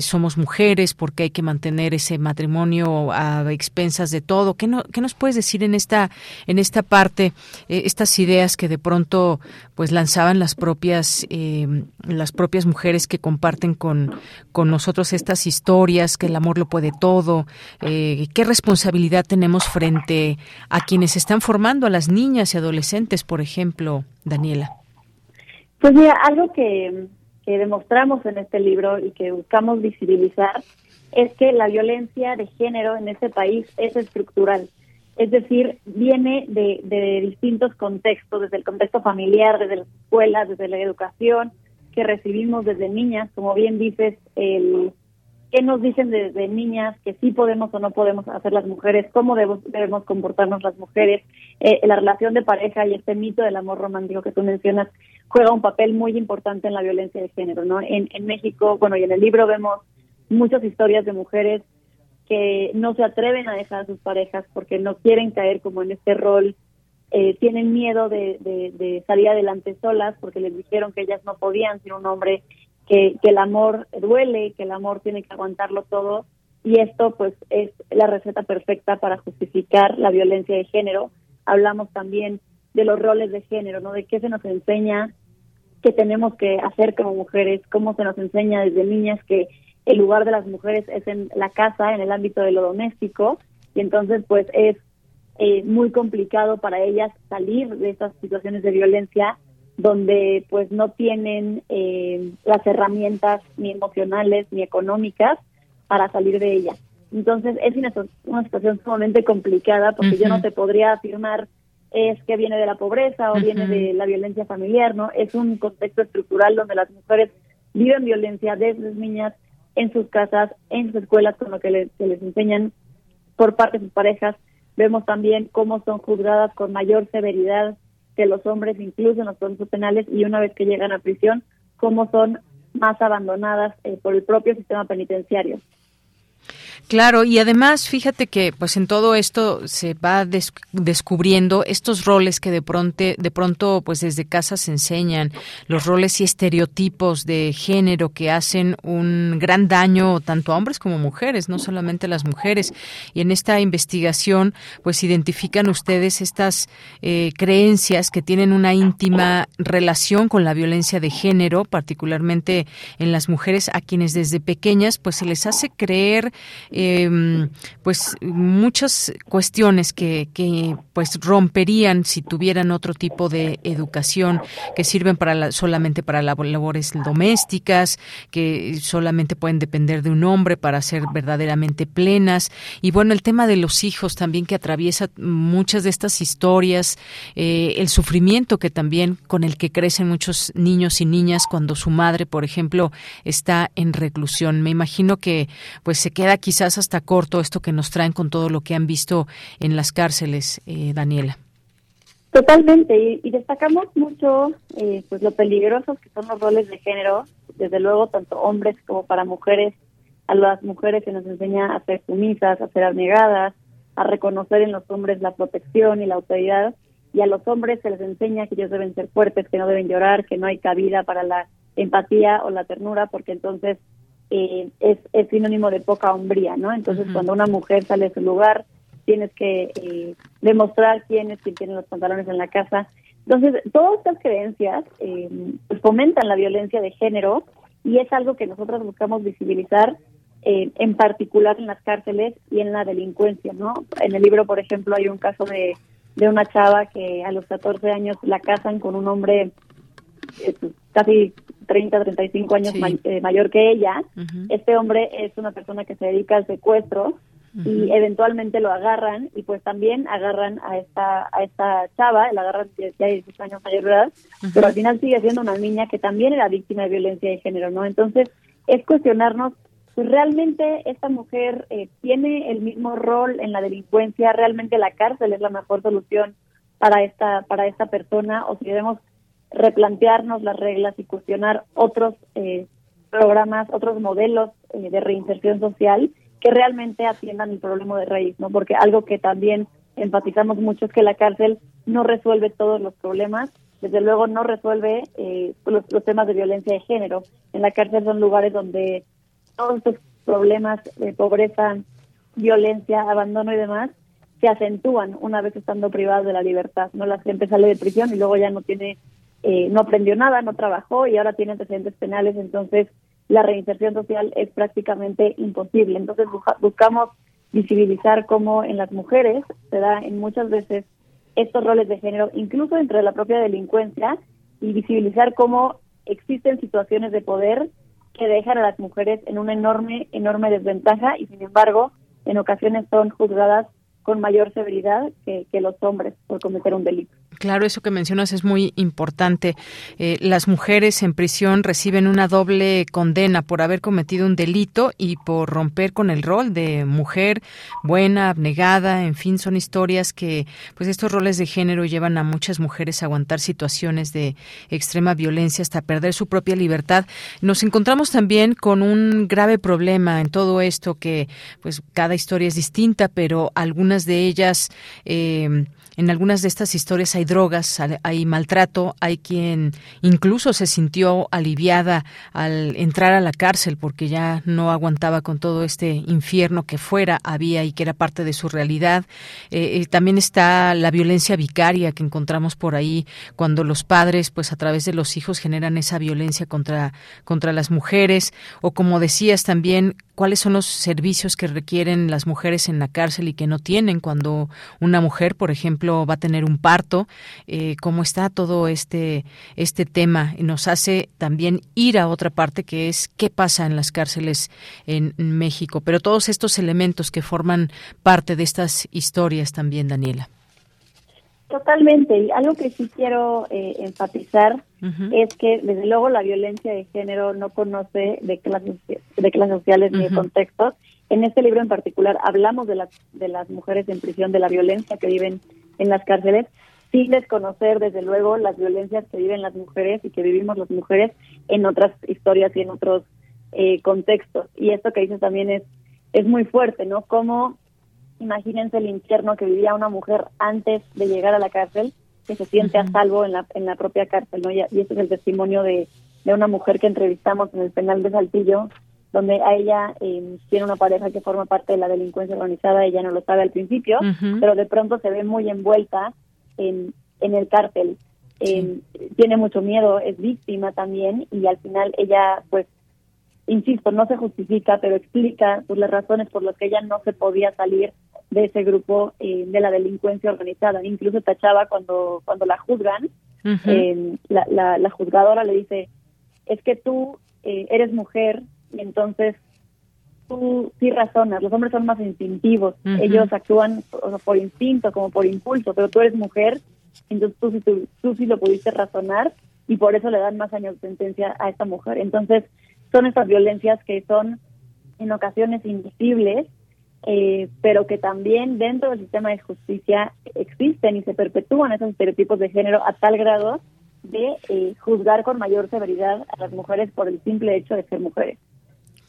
somos mujeres, porque hay que mantener ese matrimonio a expensas de todo? ¿Qué, no, qué nos puedes decir en esta, en esta parte, estas ideas? Ideas que de pronto pues lanzaban las propias eh, las propias mujeres que comparten con, con nosotros estas historias que el amor lo puede todo eh, qué responsabilidad tenemos frente a quienes están formando a las niñas y adolescentes por ejemplo Daniela. Pues mira algo que, que demostramos en este libro y que buscamos visibilizar es que la violencia de género en este país es estructural es decir, viene de, distintos contextos, desde el contexto familiar, desde las escuelas, desde la educación que recibimos desde niñas, como bien dices, el qué nos dicen desde niñas que sí podemos o no podemos hacer las mujeres, cómo debemos, comportarnos las mujeres, eh, la relación de pareja y este mito del amor romántico que tú mencionas juega un papel muy importante en la violencia de género, ¿no? En, en México, bueno, y en el libro vemos muchas historias de mujeres que no se atreven a dejar a sus parejas porque no quieren caer como en este rol, eh, tienen miedo de, de, salir adelante solas porque les dijeron que ellas no podían ser un hombre, que, que el amor duele, que el amor tiene que aguantarlo todo y esto pues es la receta perfecta para justificar la violencia de género. Hablamos también de los roles de género, ¿no? De qué se nos enseña, qué tenemos que hacer como mujeres, cómo se nos enseña desde niñas que el lugar de las mujeres es en la casa, en el ámbito de lo doméstico, y entonces pues es eh, muy complicado para ellas salir de estas situaciones de violencia donde pues no tienen eh, las herramientas ni emocionales ni económicas para salir de ella. Entonces es una, una situación sumamente complicada porque yo no te podría afirmar es que viene de la pobreza o viene de la violencia familiar, ¿no? Es un contexto estructural donde las mujeres viven violencia desde niñas en sus casas, en sus escuelas, con lo que les, les enseñan por parte de sus parejas. Vemos también cómo son juzgadas con mayor severidad que los hombres, incluso en los procesos penales, y una vez que llegan a prisión, cómo son más abandonadas eh, por el propio sistema penitenciario. Claro, y además fíjate que pues en todo esto se va descubriendo estos roles que de pronto de pronto pues desde casa se enseñan, los roles y estereotipos de género que hacen un gran daño tanto a hombres como mujeres, no solamente a las mujeres. Y en esta investigación pues identifican ustedes estas eh, creencias que tienen una íntima relación con la violencia de género, particularmente en las mujeres a quienes desde pequeñas pues se les hace creer pues muchas cuestiones que, que pues romperían si tuvieran otro tipo de educación que sirven para solamente para labores domésticas, que solamente pueden depender de un hombre para ser verdaderamente plenas. Y bueno, el tema de los hijos también que atraviesa muchas de estas historias, eh, el sufrimiento que también con el que crecen muchos niños y niñas cuando su madre, por ejemplo, está en reclusión. Me imagino que pues se queda quizás hasta corto esto que nos traen con todo lo que han visto en las cárceles, eh, Daniela. Totalmente, y, destacamos mucho eh, pues lo peligrosos que son los roles de género, desde luego tanto hombres como para mujeres. A las mujeres se nos enseña a ser sumisas, a ser abnegadas, a reconocer en los hombres la protección y la autoridad, y a los hombres se les enseña que ellos deben ser fuertes, que no deben llorar, que no hay cabida para la empatía o la ternura, porque entonces eh, es, es, sinónimo de poca hombría, ¿no? Entonces, cuando una mujer sale de su lugar, tienes que eh, demostrar quién es quien tiene los pantalones en la casa. Entonces, todas estas creencias eh, fomentan la violencia de género y es algo que nosotros buscamos visibilizar, en particular en las cárceles y en la delincuencia, ¿no? En el libro, por ejemplo, hay un caso de, de una chava que a los 14 años la casan con un hombre pues, casi 30, 35 años eh, mayor que ella. Este hombre es una persona que se dedica al secuestro y eventualmente lo agarran y pues también agarran a esta a esta chava, la agarran ya 16 años mayor de edad, pero al final sigue siendo una niña que también era víctima de violencia de género, ¿no? Entonces, es cuestionarnos pues realmente esta mujer eh, tiene el mismo rol en la delincuencia, realmente la cárcel es la mejor solución para esta para esta persona o si debemos replantearnos las reglas y cuestionar otros eh, programas, otros modelos eh, de reinserción social que realmente atiendan el problema de raíz, ¿no? Porque algo que también enfatizamos mucho es que la cárcel no resuelve todos los problemas, desde luego no resuelve eh, los, temas de violencia de género. En la cárcel son lugares donde todos estos problemas de pobreza, violencia, abandono y demás se acentúan una vez estando privados de la libertad. No la gente sale de prisión y luego ya no tiene eh, no aprendió nada, no trabajó y ahora tiene antecedentes penales, entonces la reinserción social es prácticamente imposible. Entonces buscamos visibilizar cómo en las mujeres se da en muchas veces estos roles de género, incluso dentro de la propia delincuencia, y visibilizar cómo existen situaciones de poder que dejan a las mujeres en una enorme, enorme desventaja y sin embargo en ocasiones son juzgadas con mayor severidad que, que los hombres por cometer un delito. Claro, eso que mencionas es muy importante. Eh, las mujeres en prisión reciben una doble condena por haber cometido un delito y por romper con el rol de mujer buena, abnegada, en fin, son historias que, pues estos roles de género llevan a muchas mujeres a aguantar situaciones de extrema violencia hasta perder su propia libertad. Nos encontramos también con un grave problema en todo esto que, pues cada historia es distinta, pero algunas de ellas eh, en algunas de estas historias hay drogas, hay maltrato, hay quien incluso se sintió aliviada al entrar a la cárcel porque ya no aguantaba con todo este infierno que fuera había y que era parte de su realidad. Eh, eh, también está la violencia vicaria que encontramos por ahí cuando los padres, pues a través de los hijos generan esa violencia contra contra las mujeres o como decías también cuáles son los servicios que requieren las mujeres en la cárcel y que no tienen cuando una mujer, por ejemplo, va a tener un parto, eh, cómo está todo este, este tema. Nos hace también ir a otra parte que es qué pasa en las cárceles en México. Pero todos estos elementos que forman parte de estas historias también, Daniela. Totalmente. Y algo que sí quiero eh, enfatizar es que, desde luego, la violencia de género no conoce de clases, de clases sociales ni de contextos. En este libro en particular hablamos de las, de las mujeres en prisión, de la violencia que viven en las cárceles, sin desconocer, desde luego, las violencias que viven las mujeres y que vivimos las mujeres en otras historias y en otros eh, contextos. Y esto que dices también es, es muy fuerte, ¿no? Cómo imagínense el infierno que vivía una mujer antes de llegar a la cárcel, que se siente a salvo en la, en la propia cárcel, ¿no? Y, y este es el testimonio de, de una mujer que entrevistamos en el penal de Saltillo, donde a ella eh, tiene una pareja que forma parte de la delincuencia organizada, ella no lo sabe al principio, pero de pronto se ve muy envuelta en, en el cártel. Eh, tiene mucho miedo, es víctima también y al final ella pues insisto, no se justifica, pero explica pues, las razones por las que ella no se podía salir de ese grupo eh, de la delincuencia organizada. Incluso tachaba cuando, cuando la juzgan, la, la, la, juzgadora le dice, es que tú eh, eres mujer y entonces tú sí razonas, los hombres son más instintivos, ellos actúan por instinto, como por impulso, pero tú eres mujer, entonces tú, tú, tú sí lo pudiste razonar y por eso le dan más años de sentencia a esta mujer. Entonces, son estas violencias que son en ocasiones invisibles, eh, pero que también dentro del sistema de justicia existen y se perpetúan esos estereotipos de género a tal grado de eh, juzgar con mayor severidad a las mujeres por el simple hecho de ser mujeres.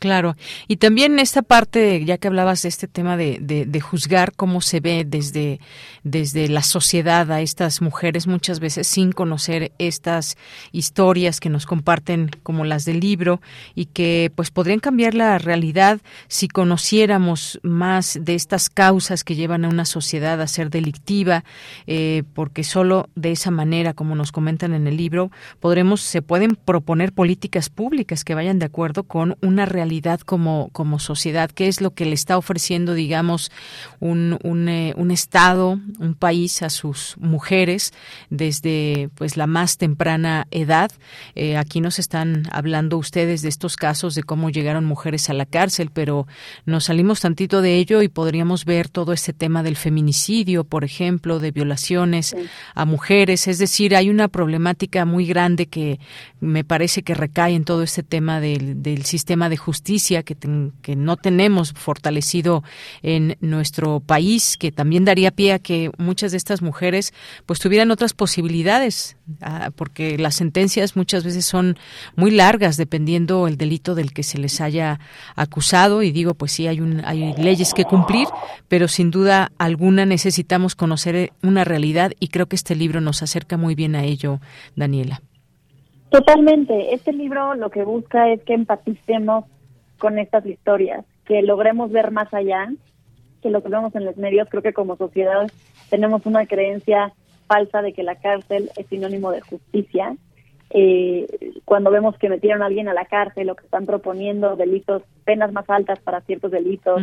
Claro, y también esta parte, ya que hablabas de este tema de, de, juzgar cómo se ve desde, desde la sociedad a estas mujeres muchas veces sin conocer estas historias que nos comparten como las del libro y que pues podrían cambiar la realidad si conociéramos más de estas causas que llevan a una sociedad a ser delictiva, eh, porque solo de esa manera, como nos comentan en el libro, podremos, se pueden proponer políticas públicas que vayan de acuerdo con una realidad como, como sociedad? ¿Qué es lo que le está ofreciendo, digamos, un, un, eh, un Estado, un país a sus mujeres desde pues la más temprana edad? Eh, aquí nos están hablando ustedes de estos casos de cómo llegaron mujeres a la cárcel, pero nos salimos tantito de ello y podríamos ver todo este tema del feminicidio, por ejemplo, de violaciones a mujeres. Es decir, hay una problemática muy grande que me parece que recae en todo este tema del, del sistema de justicia justicia que, que no tenemos fortalecido en nuestro país, que también daría pie a que muchas de estas mujeres pues tuvieran otras posibilidades, ah, porque las sentencias muchas veces son muy largas dependiendo el delito del que se les haya acusado y digo pues sí hay un, hay leyes que cumplir, pero sin duda alguna necesitamos conocer una realidad y creo que este libro nos acerca muy bien a ello, Daniela. Totalmente. Este libro lo que busca es que empaticemos con estas historias, que logremos ver más allá, que lo que vemos en los medios, creo que como sociedad tenemos una creencia falsa de que la cárcel es sinónimo de justicia. Eh, cuando vemos que metieron a alguien a la cárcel o que están proponiendo delitos, penas más altas para ciertos delitos,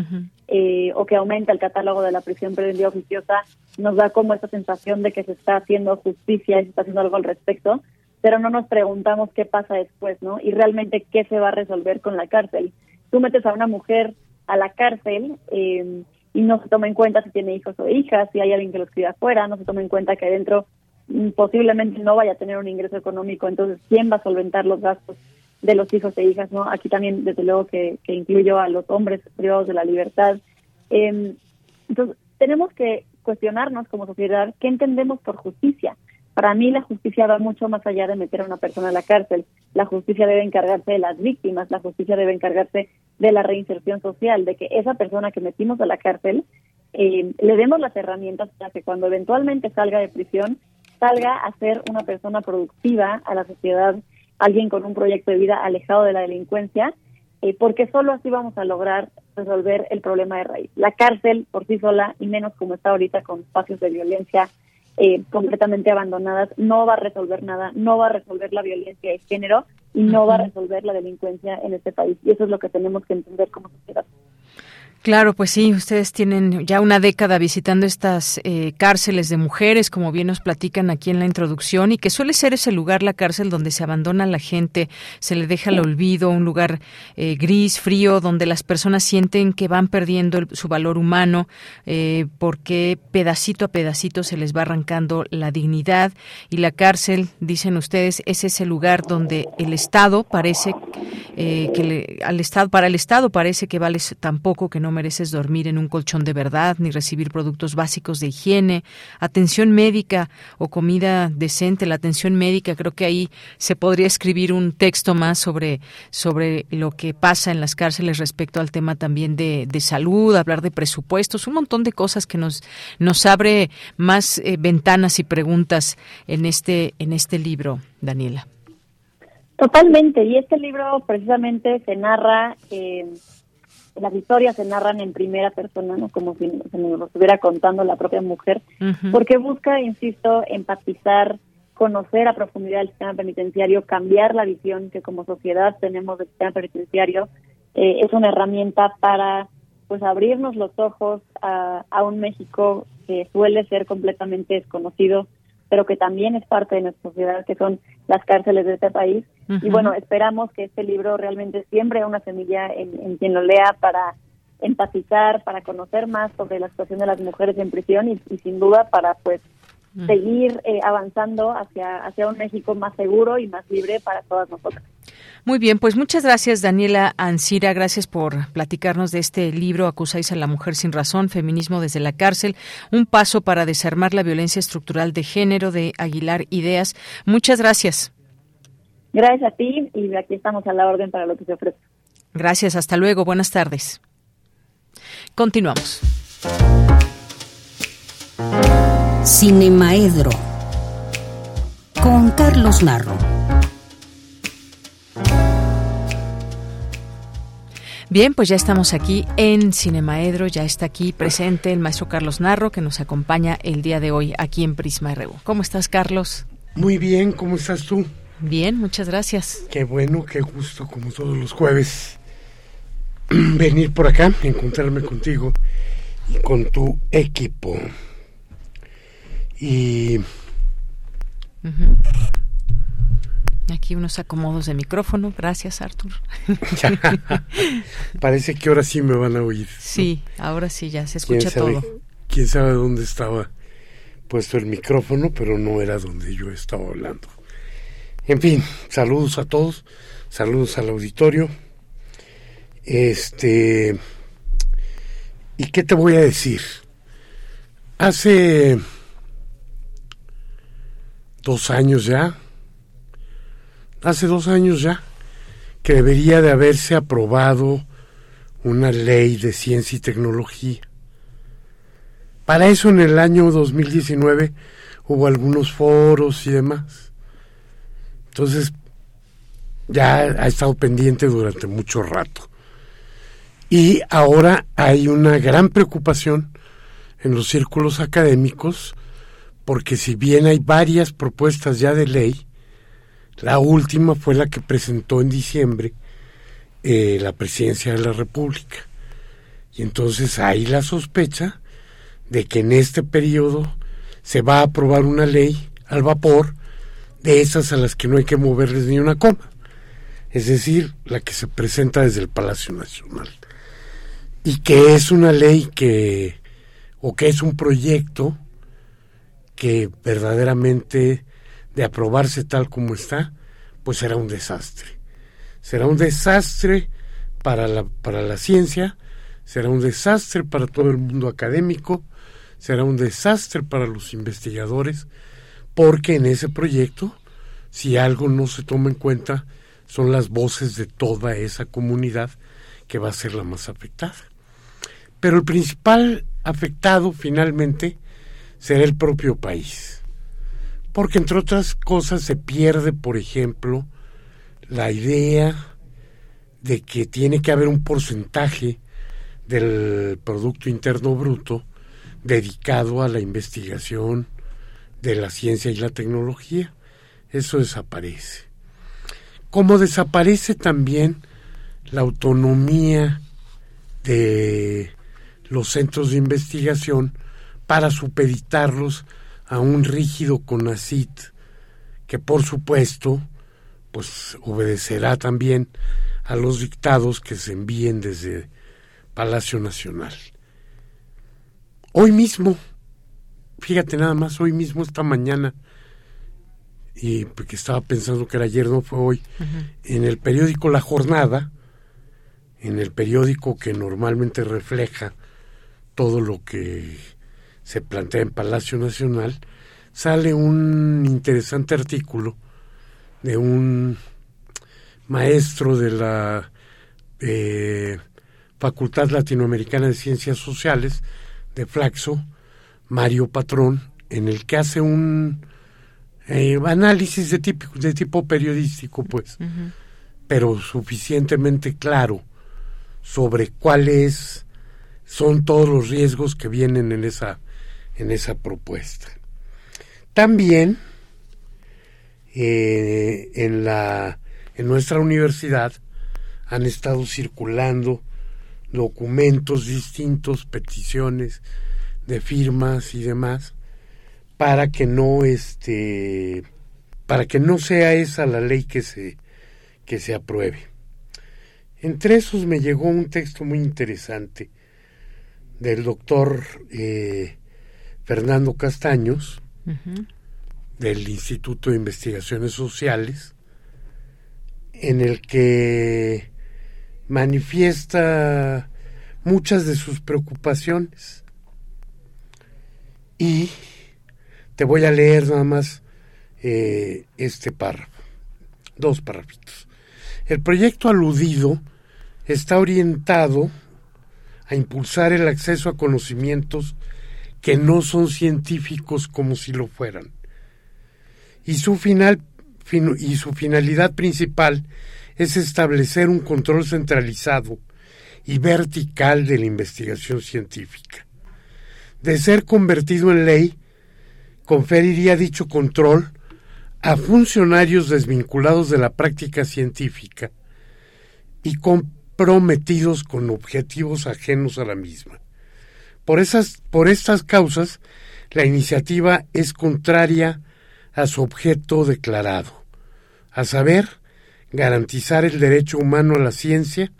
eh, o que aumenta el catálogo de la prisión preventiva oficiosa, nos da como esa sensación de que se está haciendo justicia y se está haciendo algo al respecto, pero no nos preguntamos qué pasa después, ¿no? Y realmente qué se va a resolver con la cárcel tú metes a una mujer a la cárcel eh, y no se toma en cuenta si tiene hijos o hijas, si hay alguien que los cuida afuera, no se toma en cuenta que adentro mm, posiblemente no vaya a tener un ingreso económico, entonces ¿quién va a solventar los gastos de los hijos e hijas? no Aquí también, desde luego, que, incluyo a los hombres privados de la libertad. Eh, entonces, tenemos que cuestionarnos como sociedad qué entendemos por justicia. Para mí la justicia va mucho más allá de meter a una persona a la cárcel. La justicia debe encargarse de las víctimas, la justicia debe encargarse de la reinserción social, de que esa persona que metimos a la cárcel eh, le demos las herramientas para que cuando eventualmente salga de prisión, salga a ser una persona productiva a la sociedad, alguien con un proyecto de vida alejado de la delincuencia, eh, porque solo así vamos a lograr resolver el problema de raíz. La cárcel por sí sola, y menos como está ahorita con espacios de violencia eh, completamente abandonadas, no va a resolver nada, no va a resolver la violencia de género y no va a resolver la delincuencia en este país. Y eso es lo que tenemos que entender como sociedad. Claro, pues sí, ustedes tienen ya una década visitando estas eh, cárceles de mujeres, como bien nos platican aquí en la introducción, y que suele ser ese lugar, la cárcel, donde se abandona la gente, se le deja el olvido, un lugar eh, gris, frío, donde las personas sienten que van perdiendo su valor humano, eh, porque pedacito a pedacito se les va arrancando la dignidad. Y la cárcel, dicen ustedes, es ese lugar donde el Estado parece que al Estado, para el Estado parece que vale tan poco que no mereces dormir en un colchón de verdad, ni recibir productos básicos de higiene, atención médica o comida decente. La atención médica, creo que ahí se podría escribir un texto más sobre, sobre lo que pasa en las cárceles respecto al tema también de, salud, hablar de presupuestos, un montón de cosas que nos, nos abre más eh, ventanas y preguntas en este, en este libro, Daniela. Totalmente, y este libro precisamente se narra eh, las historias se narran en primera persona, ¿no? Como si se nos lo estuviera contando la propia mujer, porque busca, insisto, empatizar, conocer a profundidad el sistema penitenciario, cambiar la visión que como sociedad tenemos del sistema penitenciario. Eh, es una herramienta para pues abrirnos los ojos a, a un México que suele ser completamente desconocido pero que también es parte de nuestra sociedad, que son las cárceles de este país. Y bueno, esperamos que este libro realmente siembre una semilla en, quien lo lea para empatizar, para conocer más sobre la situación de las mujeres en prisión y, sin duda para pues seguir eh, avanzando hacia, hacia un México más seguro y más libre para todas nosotras. Muy bien, pues muchas gracias Daniela Ancira, gracias por platicarnos de este libro Acusáis a la mujer sin razón, feminismo desde la cárcel, un paso para desarmar la violencia estructural de género de Aguilar Ideas. Muchas gracias. Gracias a ti y aquí estamos a la orden para lo que se ofrece. Gracias, hasta luego, buenas tardes. Continuamos. Cinemaedro con Carlos Narro. Bien, pues ya estamos aquí en Cinemaedro, ya está aquí presente el maestro Carlos Narro que nos acompaña el día de hoy aquí en Prisma RU. ¿Cómo estás, Carlos? Muy bien, ¿cómo estás tú? Bien, muchas gracias. Qué bueno, qué gusto, como todos los jueves, venir por acá, encontrarme contigo y con tu equipo. Y Aquí unos acomodos de micrófono. Gracias, Artur. Parece que ahora sí me van a oír. Sí, ahora sí ya se escucha todo. Quién sabe dónde estaba puesto el micrófono, pero no era donde yo estaba hablando. En fin, saludos a todos, saludos al auditorio. Este. ¿Y qué te voy a decir? Hace dos años ya, hace dos años ya, que debería de haberse aprobado una ley de ciencia y tecnología. Para eso en el año 2019 hubo algunos foros y demás. Entonces, ya ha estado pendiente durante mucho rato. Y ahora hay una gran preocupación en los círculos académicos, porque si bien hay varias propuestas ya de ley, la última fue la que presentó en diciembre eh, la presidencia de la República. Y entonces hay la sospecha de que en este periodo se va a aprobar una ley al vapor de esas a las que no hay que moverles ni una coma. Es decir, la que se presenta desde el Palacio Nacional. Y que es una ley que, o que es un proyecto que verdaderamente de aprobarse tal como está, pues será un desastre. Será un desastre para la, para la ciencia, será un desastre para todo el mundo académico, será un desastre para los investigadores, porque en ese proyecto, si algo no se toma en cuenta, son las voces de toda esa comunidad que va a ser la más afectada. Pero el principal afectado finalmente será el propio país. Porque entre otras cosas se pierde, por ejemplo, la idea de que tiene que haber un porcentaje del Producto Interno Bruto dedicado a la investigación de la ciencia y la tecnología. Eso desaparece. Como desaparece también la autonomía de los centros de investigación para supeditarlos a un rígido CONACIT que por supuesto pues obedecerá también a los dictados que se envíen desde Palacio Nacional. Hoy mismo, fíjate nada más, hoy mismo, esta mañana, y porque estaba pensando que era ayer, no fue hoy, en el periódico La Jornada, en el periódico que normalmente refleja todo lo que se plantea en Palacio Nacional, sale un interesante artículo de un maestro de la eh, Facultad Latinoamericana de Ciencias Sociales de Flaxo, Mario Patrón, en el que hace un eh, análisis de tipo, de tipo periodístico, pues, pero suficientemente claro sobre cuáles son todos los riesgos que vienen en esa, en esa propuesta. También eh, en, la, en nuestra universidad han estado circulando documentos distintos, peticiones de firmas y demás, para que no este para que no sea esa la ley que se que se apruebe. Entre esos me llegó un texto muy interesante del doctor eh, Fernando Castaños, del Instituto de Investigaciones Sociales, en el que manifiesta muchas de sus preocupaciones. Y te voy a leer nada más eh, este párrafo, dos párrafos. El proyecto aludido está orientado a impulsar el acceso a conocimientos que no son científicos como si lo fueran. Y su, final, y su finalidad principal es establecer un control centralizado y vertical de la investigación científica. De ser convertido en ley, conferiría dicho control a funcionarios desvinculados de la práctica científica y comprometidos con objetivos ajenos a la misma. Por, esas, por estas causas, la iniciativa es contraria a su objeto declarado, a saber, garantizar el derecho humano a la ciencia,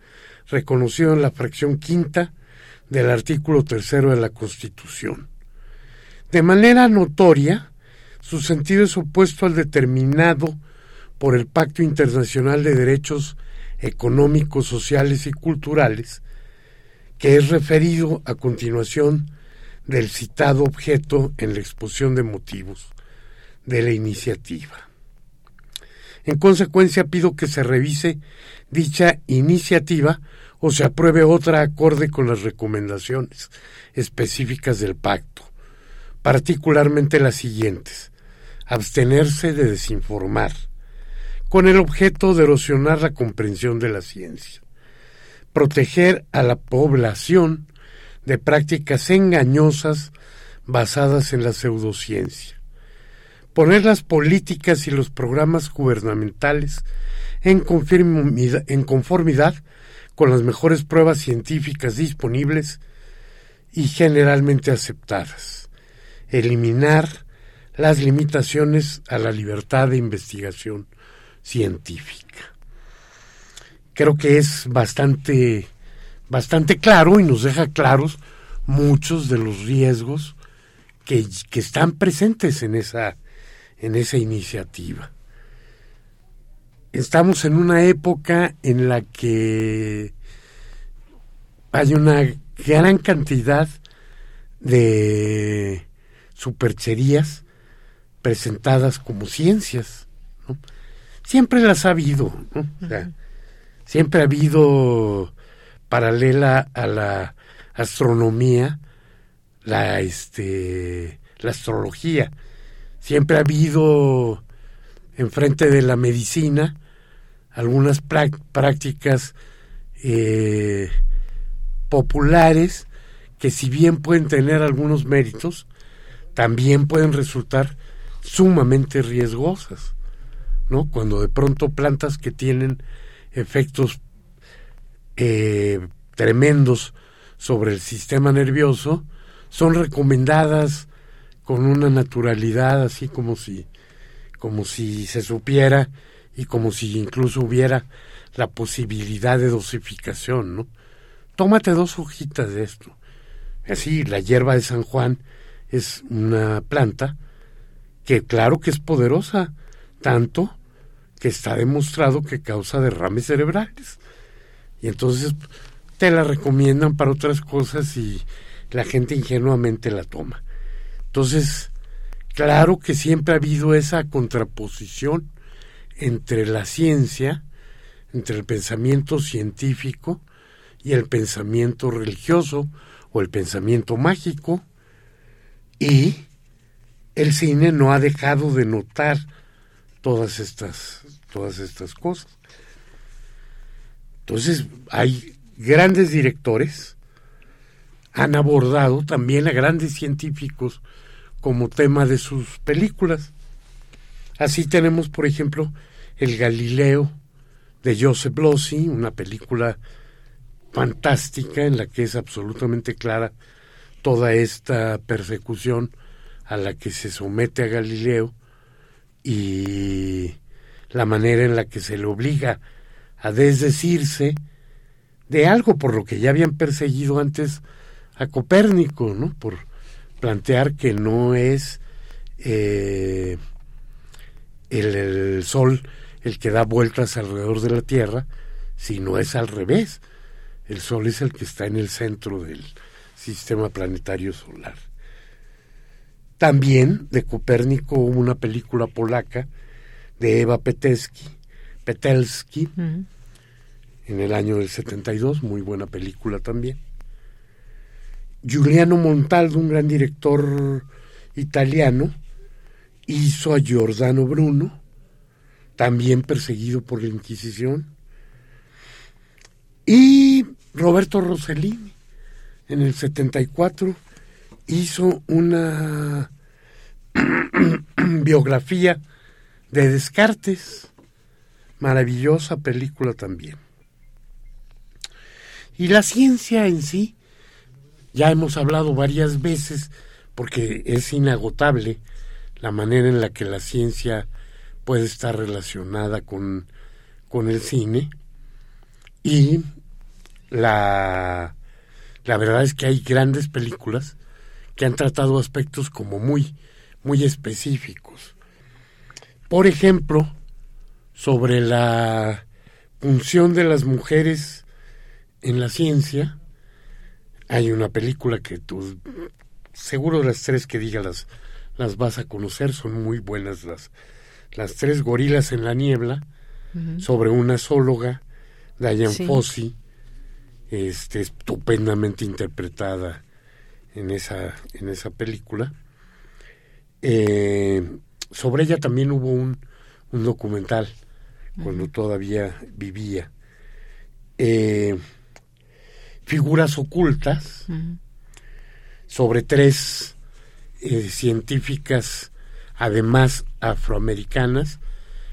reconocido en la fracción quinta del artículo tercero de la Constitución. De manera notoria, su sentido es opuesto al determinado por el Pacto Internacional de Derechos Económicos, Sociales y Culturales, que es referido a continuación del citado objeto en la exposición de motivos de la iniciativa. En consecuencia, pido que se revise dicha iniciativa o se apruebe otra acorde con las recomendaciones específicas del pacto, particularmente las siguientes. Abstenerse de desinformar, con el objeto de erosionar la comprensión de la ciencia proteger a la población de prácticas engañosas basadas en la pseudociencia, poner las políticas y los programas gubernamentales en conformidad, con las mejores pruebas científicas disponibles y generalmente aceptadas, eliminar las limitaciones a la libertad de investigación científica creo que es bastante, bastante claro y nos deja claros muchos de los riesgos que, que están presentes en esa, en esa iniciativa. Estamos en una época en la que hay una gran cantidad de supercherías presentadas como ciencias. Siempre las ha habido. ¿no? Siempre ha habido paralela a la astronomía la, este, la astrología. Siempre ha habido enfrente de la medicina algunas prácticas eh, populares que si bien pueden tener algunos méritos, también pueden resultar sumamente riesgosas, ¿no? Cuando de pronto plantas que tienen efectos eh, tremendos sobre el sistema nervioso son recomendadas con una naturalidad así como si como si se supiera y como si incluso hubiera la posibilidad de dosificación, ¿no? Tómate dos hojitas de esto. Así, la hierba de San Juan es una planta que claro que es poderosa, tanto que está demostrado que causa derrames cerebrales. Y entonces te la recomiendan para otras cosas y la gente ingenuamente la toma. Entonces, claro que siempre ha habido esa contraposición entre la ciencia, entre el pensamiento científico y el pensamiento religioso o el pensamiento mágico y el cine no ha dejado de notar todas estas todas estas cosas. Entonces, hay grandes directores han abordado también a grandes científicos como tema de sus películas. Así tenemos, por ejemplo, El Galileo de Joseph Losey, una película fantástica en la que es absolutamente clara toda esta persecución a la que se somete a Galileo y la manera en la que se le obliga a desdecirse de algo por lo que ya habían perseguido antes a Copérnico, ¿no? Por plantear que no es eh, el, Sol el que da vueltas alrededor de la Tierra, sino es al revés. El Sol es el que está en el centro del sistema planetario solar. También de Copérnico hubo una película polaca de Eva Petelski, Petelski en el año del 72, muy buena película también. Giuliano Montaldo, un gran director italiano, hizo a Giordano Bruno, también perseguido por la Inquisición, y Roberto Rossellini, en el 74, hizo una biografía de Descartes, maravillosa película también. Y la ciencia en sí, ya hemos hablado varias veces, porque es inagotable la manera en la que la ciencia puede estar relacionada con, con el cine. Y la, la verdad es que hay grandes películas que han tratado aspectos como muy, muy específicos. Por ejemplo, sobre la función de las mujeres en la ciencia, hay una película que tú, seguro las tres que diga las, las vas a conocer, son muy buenas las, las tres gorilas en la niebla, sobre una zoóloga, Diane sí. este, estupendamente interpretada en esa, en esa película. Eh, sobre ella también hubo un, un documental cuando todavía vivía. Eh, figuras ocultas sobre tres eh, científicas, además afroamericanas,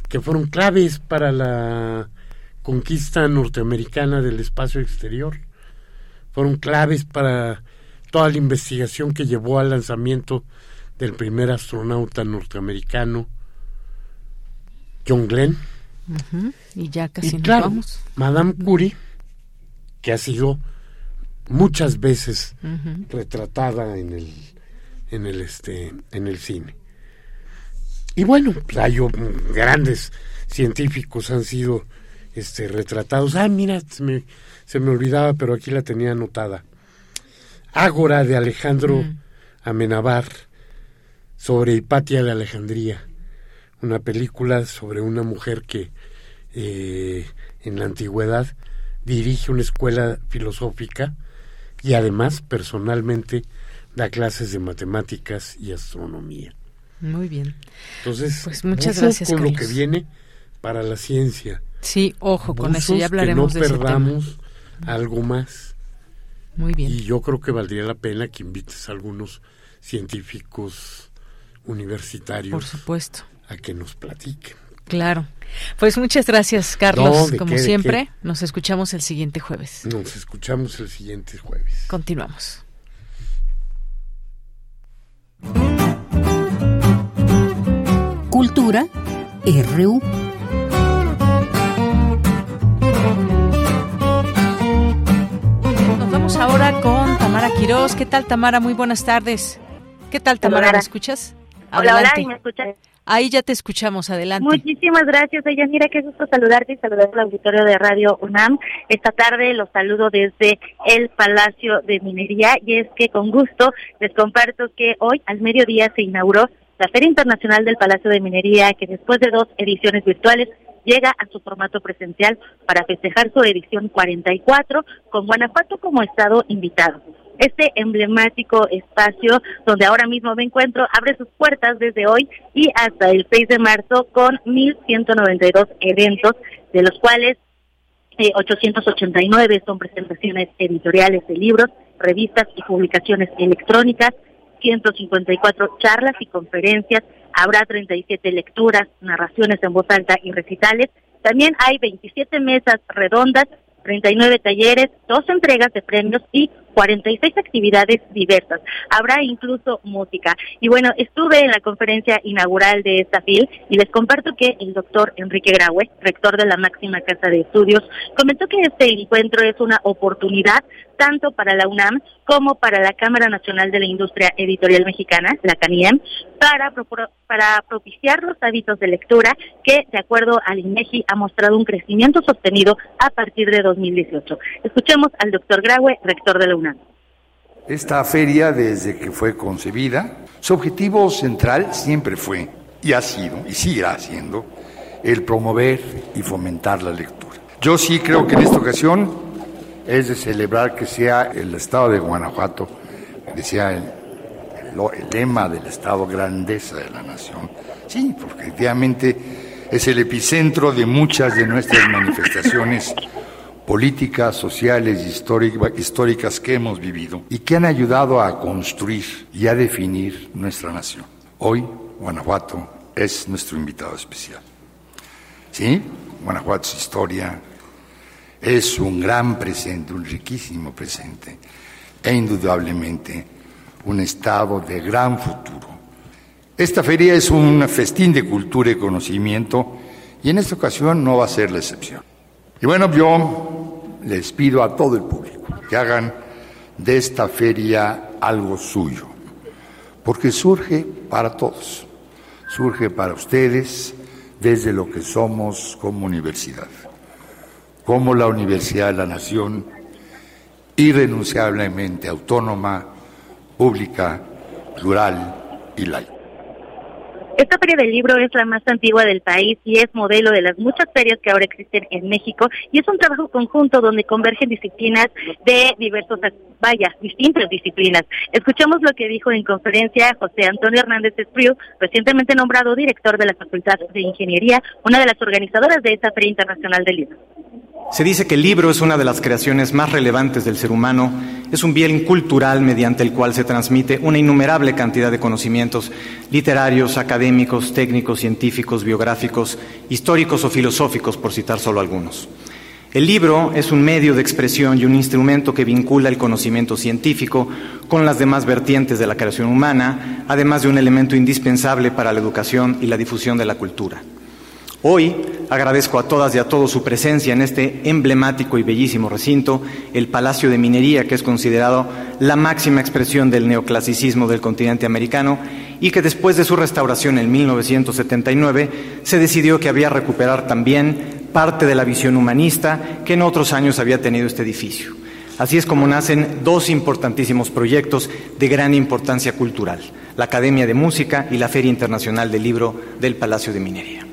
que fueron claves para la conquista norteamericana del espacio exterior. Fueron claves para toda la investigación que llevó al lanzamiento del primer astronauta norteamericano, John Glenn. Y ya casi nos Madame Curie, que ha sido muchas veces retratada en el en el este en el cine. Y bueno pues hay grandes científicos han sido este retratados. Ah mira se me, se me olvidaba pero aquí la tenía anotada Ágora de Alejandro mm. Amenabar sobre Hipatia de Alejandría una película sobre una mujer que eh, en la antigüedad dirige una escuela filosófica y además personalmente da clases de matemáticas y astronomía. Muy bien. Entonces, pues muchas gracias con lo que viene para la ciencia. Sí, ojo, con eso ya hablaremos que no perdamos algo más. Muy bien. Y yo creo que valdría la pena que invites a algunos científicos universitarios. Por supuesto. A que nos platiquen. Claro. Pues muchas gracias, Carlos. Como siempre, nos escuchamos el siguiente jueves. Nos escuchamos el siguiente jueves. Continuamos. Cultura RU. Vamos ahora con Tamara Quiroz. ¿Qué tal, Tamara? Muy buenas tardes. ¿Qué tal, Tamara? ¿Me escuchas? Hola, hola, ¿me escuchas? Ahí ya te escuchamos, adelante. Muchísimas gracias, ella. Mira qué gusto saludarte y saludar al auditorio de Radio UNAM. Esta tarde los saludo desde el Palacio de Minería y es que con gusto les comparto que hoy al mediodía se inauguró la Feria Internacional del Palacio de Minería que después de dos ediciones virtuales llega a su formato presencial para festejar su edición 44 con Guanajuato como estado invitado. Este emblemático espacio donde ahora mismo me encuentro abre sus puertas desde hoy y hasta el 6 de marzo con 1.192 eventos, de los cuales 889 eh, son presentaciones editoriales de libros, revistas y publicaciones electrónicas, 154 charlas y conferencias, habrá 37 lecturas, narraciones en voz alta y recitales. También hay 27 mesas redondas, 39 talleres, dos entregas de premios y 46 actividades diversas. Habrá incluso música. Y bueno, estuve en la conferencia inaugural de esta FIL y les comparto que el doctor Enrique Graue, rector de la máxima casa de estudios, comentó que este encuentro es una oportunidad tanto para la UNAM como para la Cámara Nacional de la Industria Editorial Mexicana, la CANIEM, para, para propiciar los hábitos de lectura que, de acuerdo al INEGI, ha mostrado un crecimiento sostenido a partir de 2018. Escuchemos al doctor Graue, rector de la UNAM. Esta feria, desde que fue concebida, su objetivo central siempre fue, y ha sido, y seguirá siendo, el promover y fomentar la lectura. Yo sí creo que en esta ocasión es de celebrar que sea el estado de Guanajuato, que sea el, el lema del estado grandeza de la nación. Sí, porque efectivamente es el epicentro de muchas de nuestras manifestaciones políticas, sociales históricas que hemos vivido y que han ayudado a construir y a definir nuestra nación. Hoy, Guanajuato es nuestro invitado especial. ¿Sí? Guanajuato es historia, es un gran presente, un riquísimo presente e indudablemente un estado de gran futuro. Esta feria es un festín de cultura y conocimiento y en esta ocasión no va a ser la excepción. Y bueno, yo les pido a todo el público que hagan de esta feria algo suyo, porque surge para todos, surge para ustedes desde lo que somos como universidad, como la Universidad de la Nación, irrenunciablemente autónoma, pública, plural y laica. Esta feria del libro es la más antigua del país y es modelo de las muchas ferias que ahora existen en México y es un trabajo conjunto donde convergen disciplinas de diversos, vaya, distintas disciplinas. Escuchamos lo que dijo en conferencia José Antonio Hernández Espriu, recientemente nombrado director de la Facultad de Ingeniería, una de las organizadoras de esta Feria Internacional del Libro. Se dice que el libro es una de las creaciones más relevantes del ser humano, es un bien cultural mediante el cual se transmite una innumerable cantidad de conocimientos literarios, académicos, técnicos, científicos, biográficos, históricos o filosóficos, por citar solo algunos. El libro es un medio de expresión y un instrumento que vincula el conocimiento científico con las demás vertientes de la creación humana, además de un elemento indispensable para la educación y la difusión de la cultura. Hoy agradezco a todas y a todos su presencia en este emblemático y bellísimo recinto, el Palacio de Minería, que es considerado la máxima expresión del neoclasicismo del continente americano y que después de su restauración en 1979 se decidió que había recuperar también parte de la visión humanista que en otros años había tenido este edificio. Así es como nacen dos importantísimos proyectos de gran importancia cultural, la Academia de Música y la Feria Internacional del Libro del Palacio de Minería.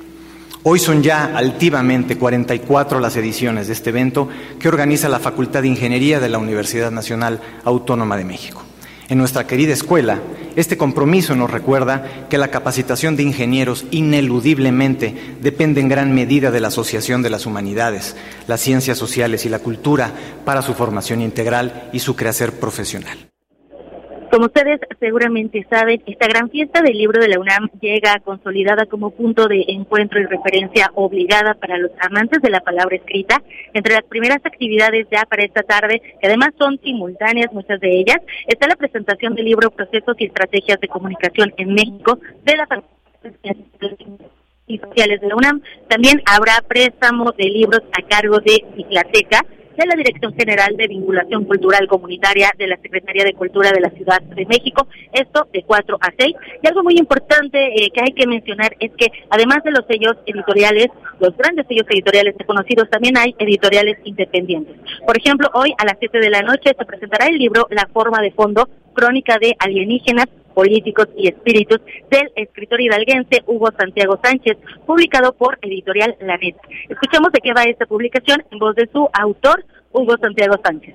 Hoy son ya altivamente 44 las ediciones de este evento que organiza la Facultad de Ingeniería de la Universidad Nacional Autónoma de México. En nuestra querida escuela, este compromiso nos recuerda que la capacitación de ingenieros ineludiblemente depende en gran medida de la asociación de las humanidades, las ciencias sociales y la cultura para su formación integral y su crecer profesional. Como ustedes seguramente saben, esta gran fiesta del libro de la UNAM llega consolidada como punto de encuentro y referencia obligada para los amantes de la palabra escrita. Entre las primeras actividades ya para esta tarde, que además son simultáneas muchas de ellas, está la presentación del libro Procesos y Estrategias de Comunicación en México de la y sociales de la UNAM. También habrá préstamo de libros a cargo de Biblioteca de la Dirección General de Vinculación Cultural Comunitaria de la Secretaría de Cultura de la Ciudad de México, esto de 4 a 6. Y algo muy importante eh, que hay que mencionar es que además de los sellos editoriales, los grandes sellos editoriales reconocidos, también hay editoriales independientes. Por ejemplo, hoy a las 7 de la noche se presentará el libro La forma de fondo, crónica de alienígenas, políticos y espíritus del escritor hidalguense Hugo Santiago Sánchez, publicado por Editorial La Neta. Escuchemos de qué va esta publicación en voz de su autor, Hugo Santiago Sánchez.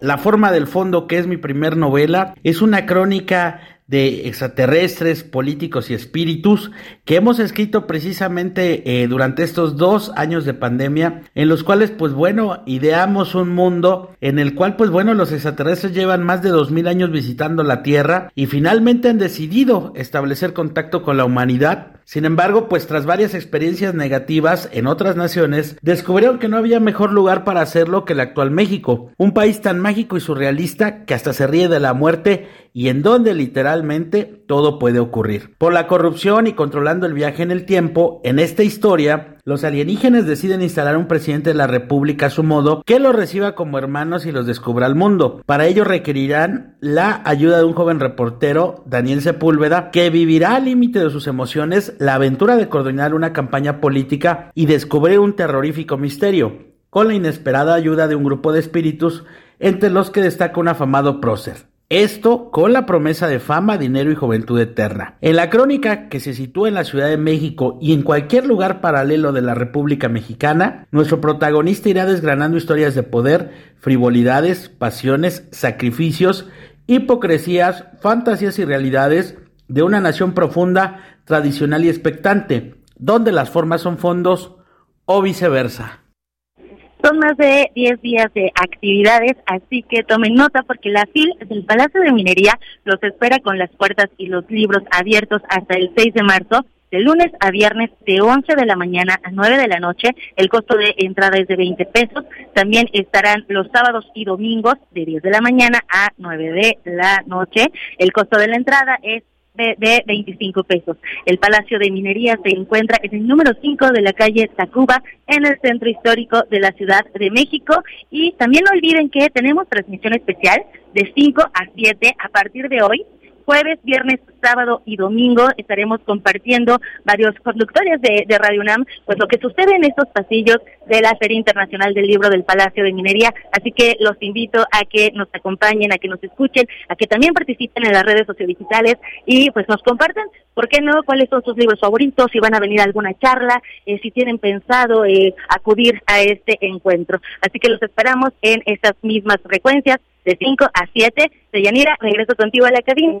La forma del fondo, que es mi primer novela, es una crónica de extraterrestres, políticos y espíritus que hemos escrito precisamente eh, durante estos dos años de pandemia, en los cuales, pues bueno, ideamos un mundo en el cual, pues bueno, los extraterrestres llevan más de dos mil años visitando la Tierra y finalmente han decidido establecer contacto con la humanidad sin embargo, pues tras varias experiencias negativas en otras naciones, descubrieron que no había mejor lugar para hacerlo que el actual México, un país tan mágico y surrealista que hasta se ríe de la muerte y en donde literalmente todo puede ocurrir. Por la corrupción y controlando el viaje en el tiempo, en esta historia, los alienígenas deciden instalar un presidente de la República a su modo que los reciba como hermanos y los descubra al mundo. Para ello requerirán la ayuda de un joven reportero, Daniel Sepúlveda, que vivirá al límite de sus emociones la aventura de coordinar una campaña política y descubrir un terrorífico misterio, con la inesperada ayuda de un grupo de espíritus entre los que destaca un afamado prócer. Esto con la promesa de fama, dinero y juventud eterna. En la crónica que se sitúa en la Ciudad de México y en cualquier lugar paralelo de la República Mexicana, nuestro protagonista irá desgranando historias de poder, frivolidades, pasiones, sacrificios, hipocresías, fantasías y realidades de una nación profunda, tradicional y expectante, donde las formas son fondos o viceversa. Son más de 10 días de actividades, así que tomen nota porque la FIL del Palacio de Minería los espera con las puertas y los libros abiertos hasta el 6 de marzo de lunes a viernes de 11 de la mañana a 9 de la noche. El costo de entrada es de 20 pesos. También estarán los sábados y domingos de 10 de la mañana a 9 de la noche. El costo de la entrada es de, 25 pesos. El Palacio de Minería se encuentra en el número 5 de la calle Tacuba, en el centro histórico de la Ciudad de México. Y también no olviden que tenemos transmisión especial de 5 a 7 a partir de hoy jueves, viernes, sábado y domingo estaremos compartiendo varios conductores de, Radio UNAM, pues lo que sucede en estos pasillos de la Feria Internacional del Libro del Palacio de Minería. Así que los invito a que nos acompañen, a que nos escuchen, a que también participen en las redes sociodigitales y pues nos compartan, ¿por qué no? ¿Cuáles son sus libros favoritos? Si van a venir a alguna charla, eh, si tienen pensado eh, acudir a este encuentro. Así que los esperamos en estas mismas frecuencias de 5 a 7. Yanira, regreso contigo a la academia.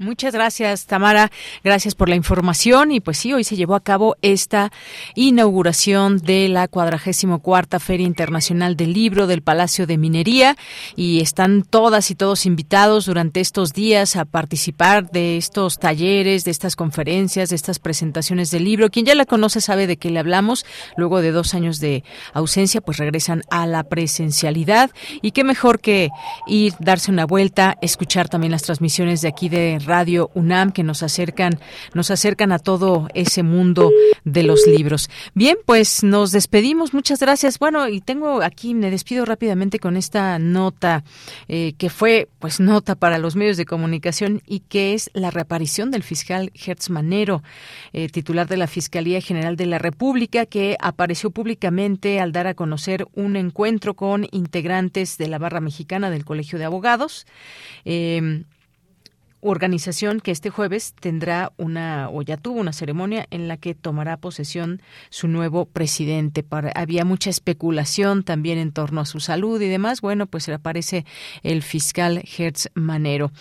Muchas gracias, Tamara. Gracias por la información. Y pues sí, hoy se llevó a cabo esta inauguración de la 44 Feria Internacional del Libro del Palacio de Minería. Y están todas y todos invitados durante estos días a participar de estos talleres, de estas conferencias, de estas presentaciones del libro. Quien ya la conoce sabe de qué le hablamos. Luego de dos años de ausencia, pues regresan a la presencialidad. Y qué mejor que ir, darse una vuelta, escuchar también las transmisiones de aquí de Radio UNAM que nos acercan, nos acercan a todo ese mundo de los libros. Bien, pues nos despedimos. Muchas gracias. Bueno, y tengo aquí, me despido rápidamente con esta nota eh, que fue, pues, nota para los medios de comunicación y que es la reaparición del fiscal Hertz Manero, eh, titular de la Fiscalía General de la República, que apareció públicamente al dar a conocer un encuentro con integrantes de la barra mexicana del Colegio de Abogados. Eh, organización que este jueves tendrá una o ya tuvo una ceremonia en la que tomará posesión su nuevo presidente. había mucha especulación también en torno a su salud y demás. Bueno, pues aparece el fiscal Hertz Manero.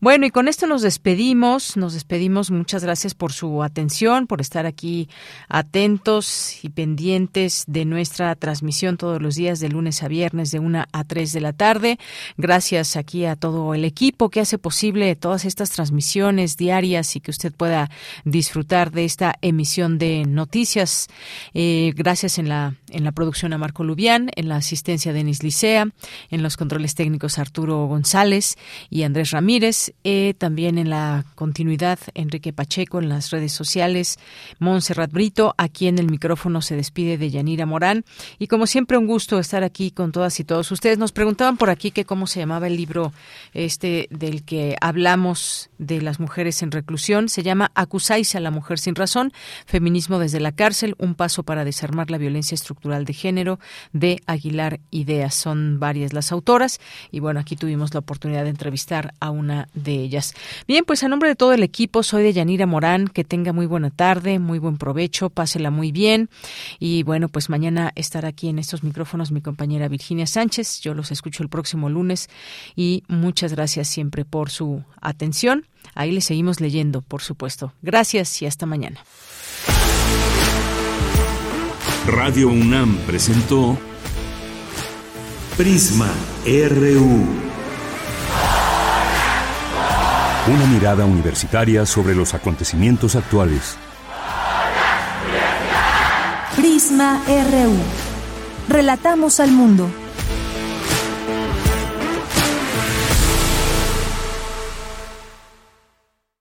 Bueno, y con esto nos despedimos. Nos despedimos. Muchas gracias por su atención, por estar aquí atentos y pendientes de nuestra transmisión todos los días de lunes a viernes de una a 3 de la tarde. Gracias aquí a todo el equipo que hace posible todas estas transmisiones diarias y que usted pueda disfrutar de esta emisión de noticias. Eh, gracias en la, en la producción a Marco Lubián, en la asistencia de Denis Licea, en los controles técnicos Arturo González y Andrés Ramírez, eh, también en la continuidad Enrique Pacheco en las redes sociales, Montserrat Brito, aquí en el micrófono se despide de Yanira Morán y como siempre un gusto estar aquí con todas y todos ustedes. Nos preguntaban por aquí que cómo se llamaba el libro este del que hablamos Dios. De las mujeres en reclusión. Se llama Acusáis a la mujer sin razón, feminismo desde la cárcel, un paso para desarmar la violencia estructural de género de Aguilar Ideas. Son varias las autoras y bueno, aquí tuvimos la oportunidad de entrevistar a una de ellas. Bien, pues a nombre de todo el equipo, soy de Yanira Morán. Que tenga muy buena tarde, muy buen provecho, pásela muy bien. Y bueno, pues mañana estará aquí en estos micrófonos mi compañera Virginia Sánchez. Yo los escucho el próximo lunes y muchas gracias siempre por su atención. Ahí le seguimos leyendo, por supuesto. Gracias y hasta mañana. Radio UNAM presentó Prisma RU. Una mirada universitaria sobre los acontecimientos actuales. Prisma RU. Relatamos al mundo.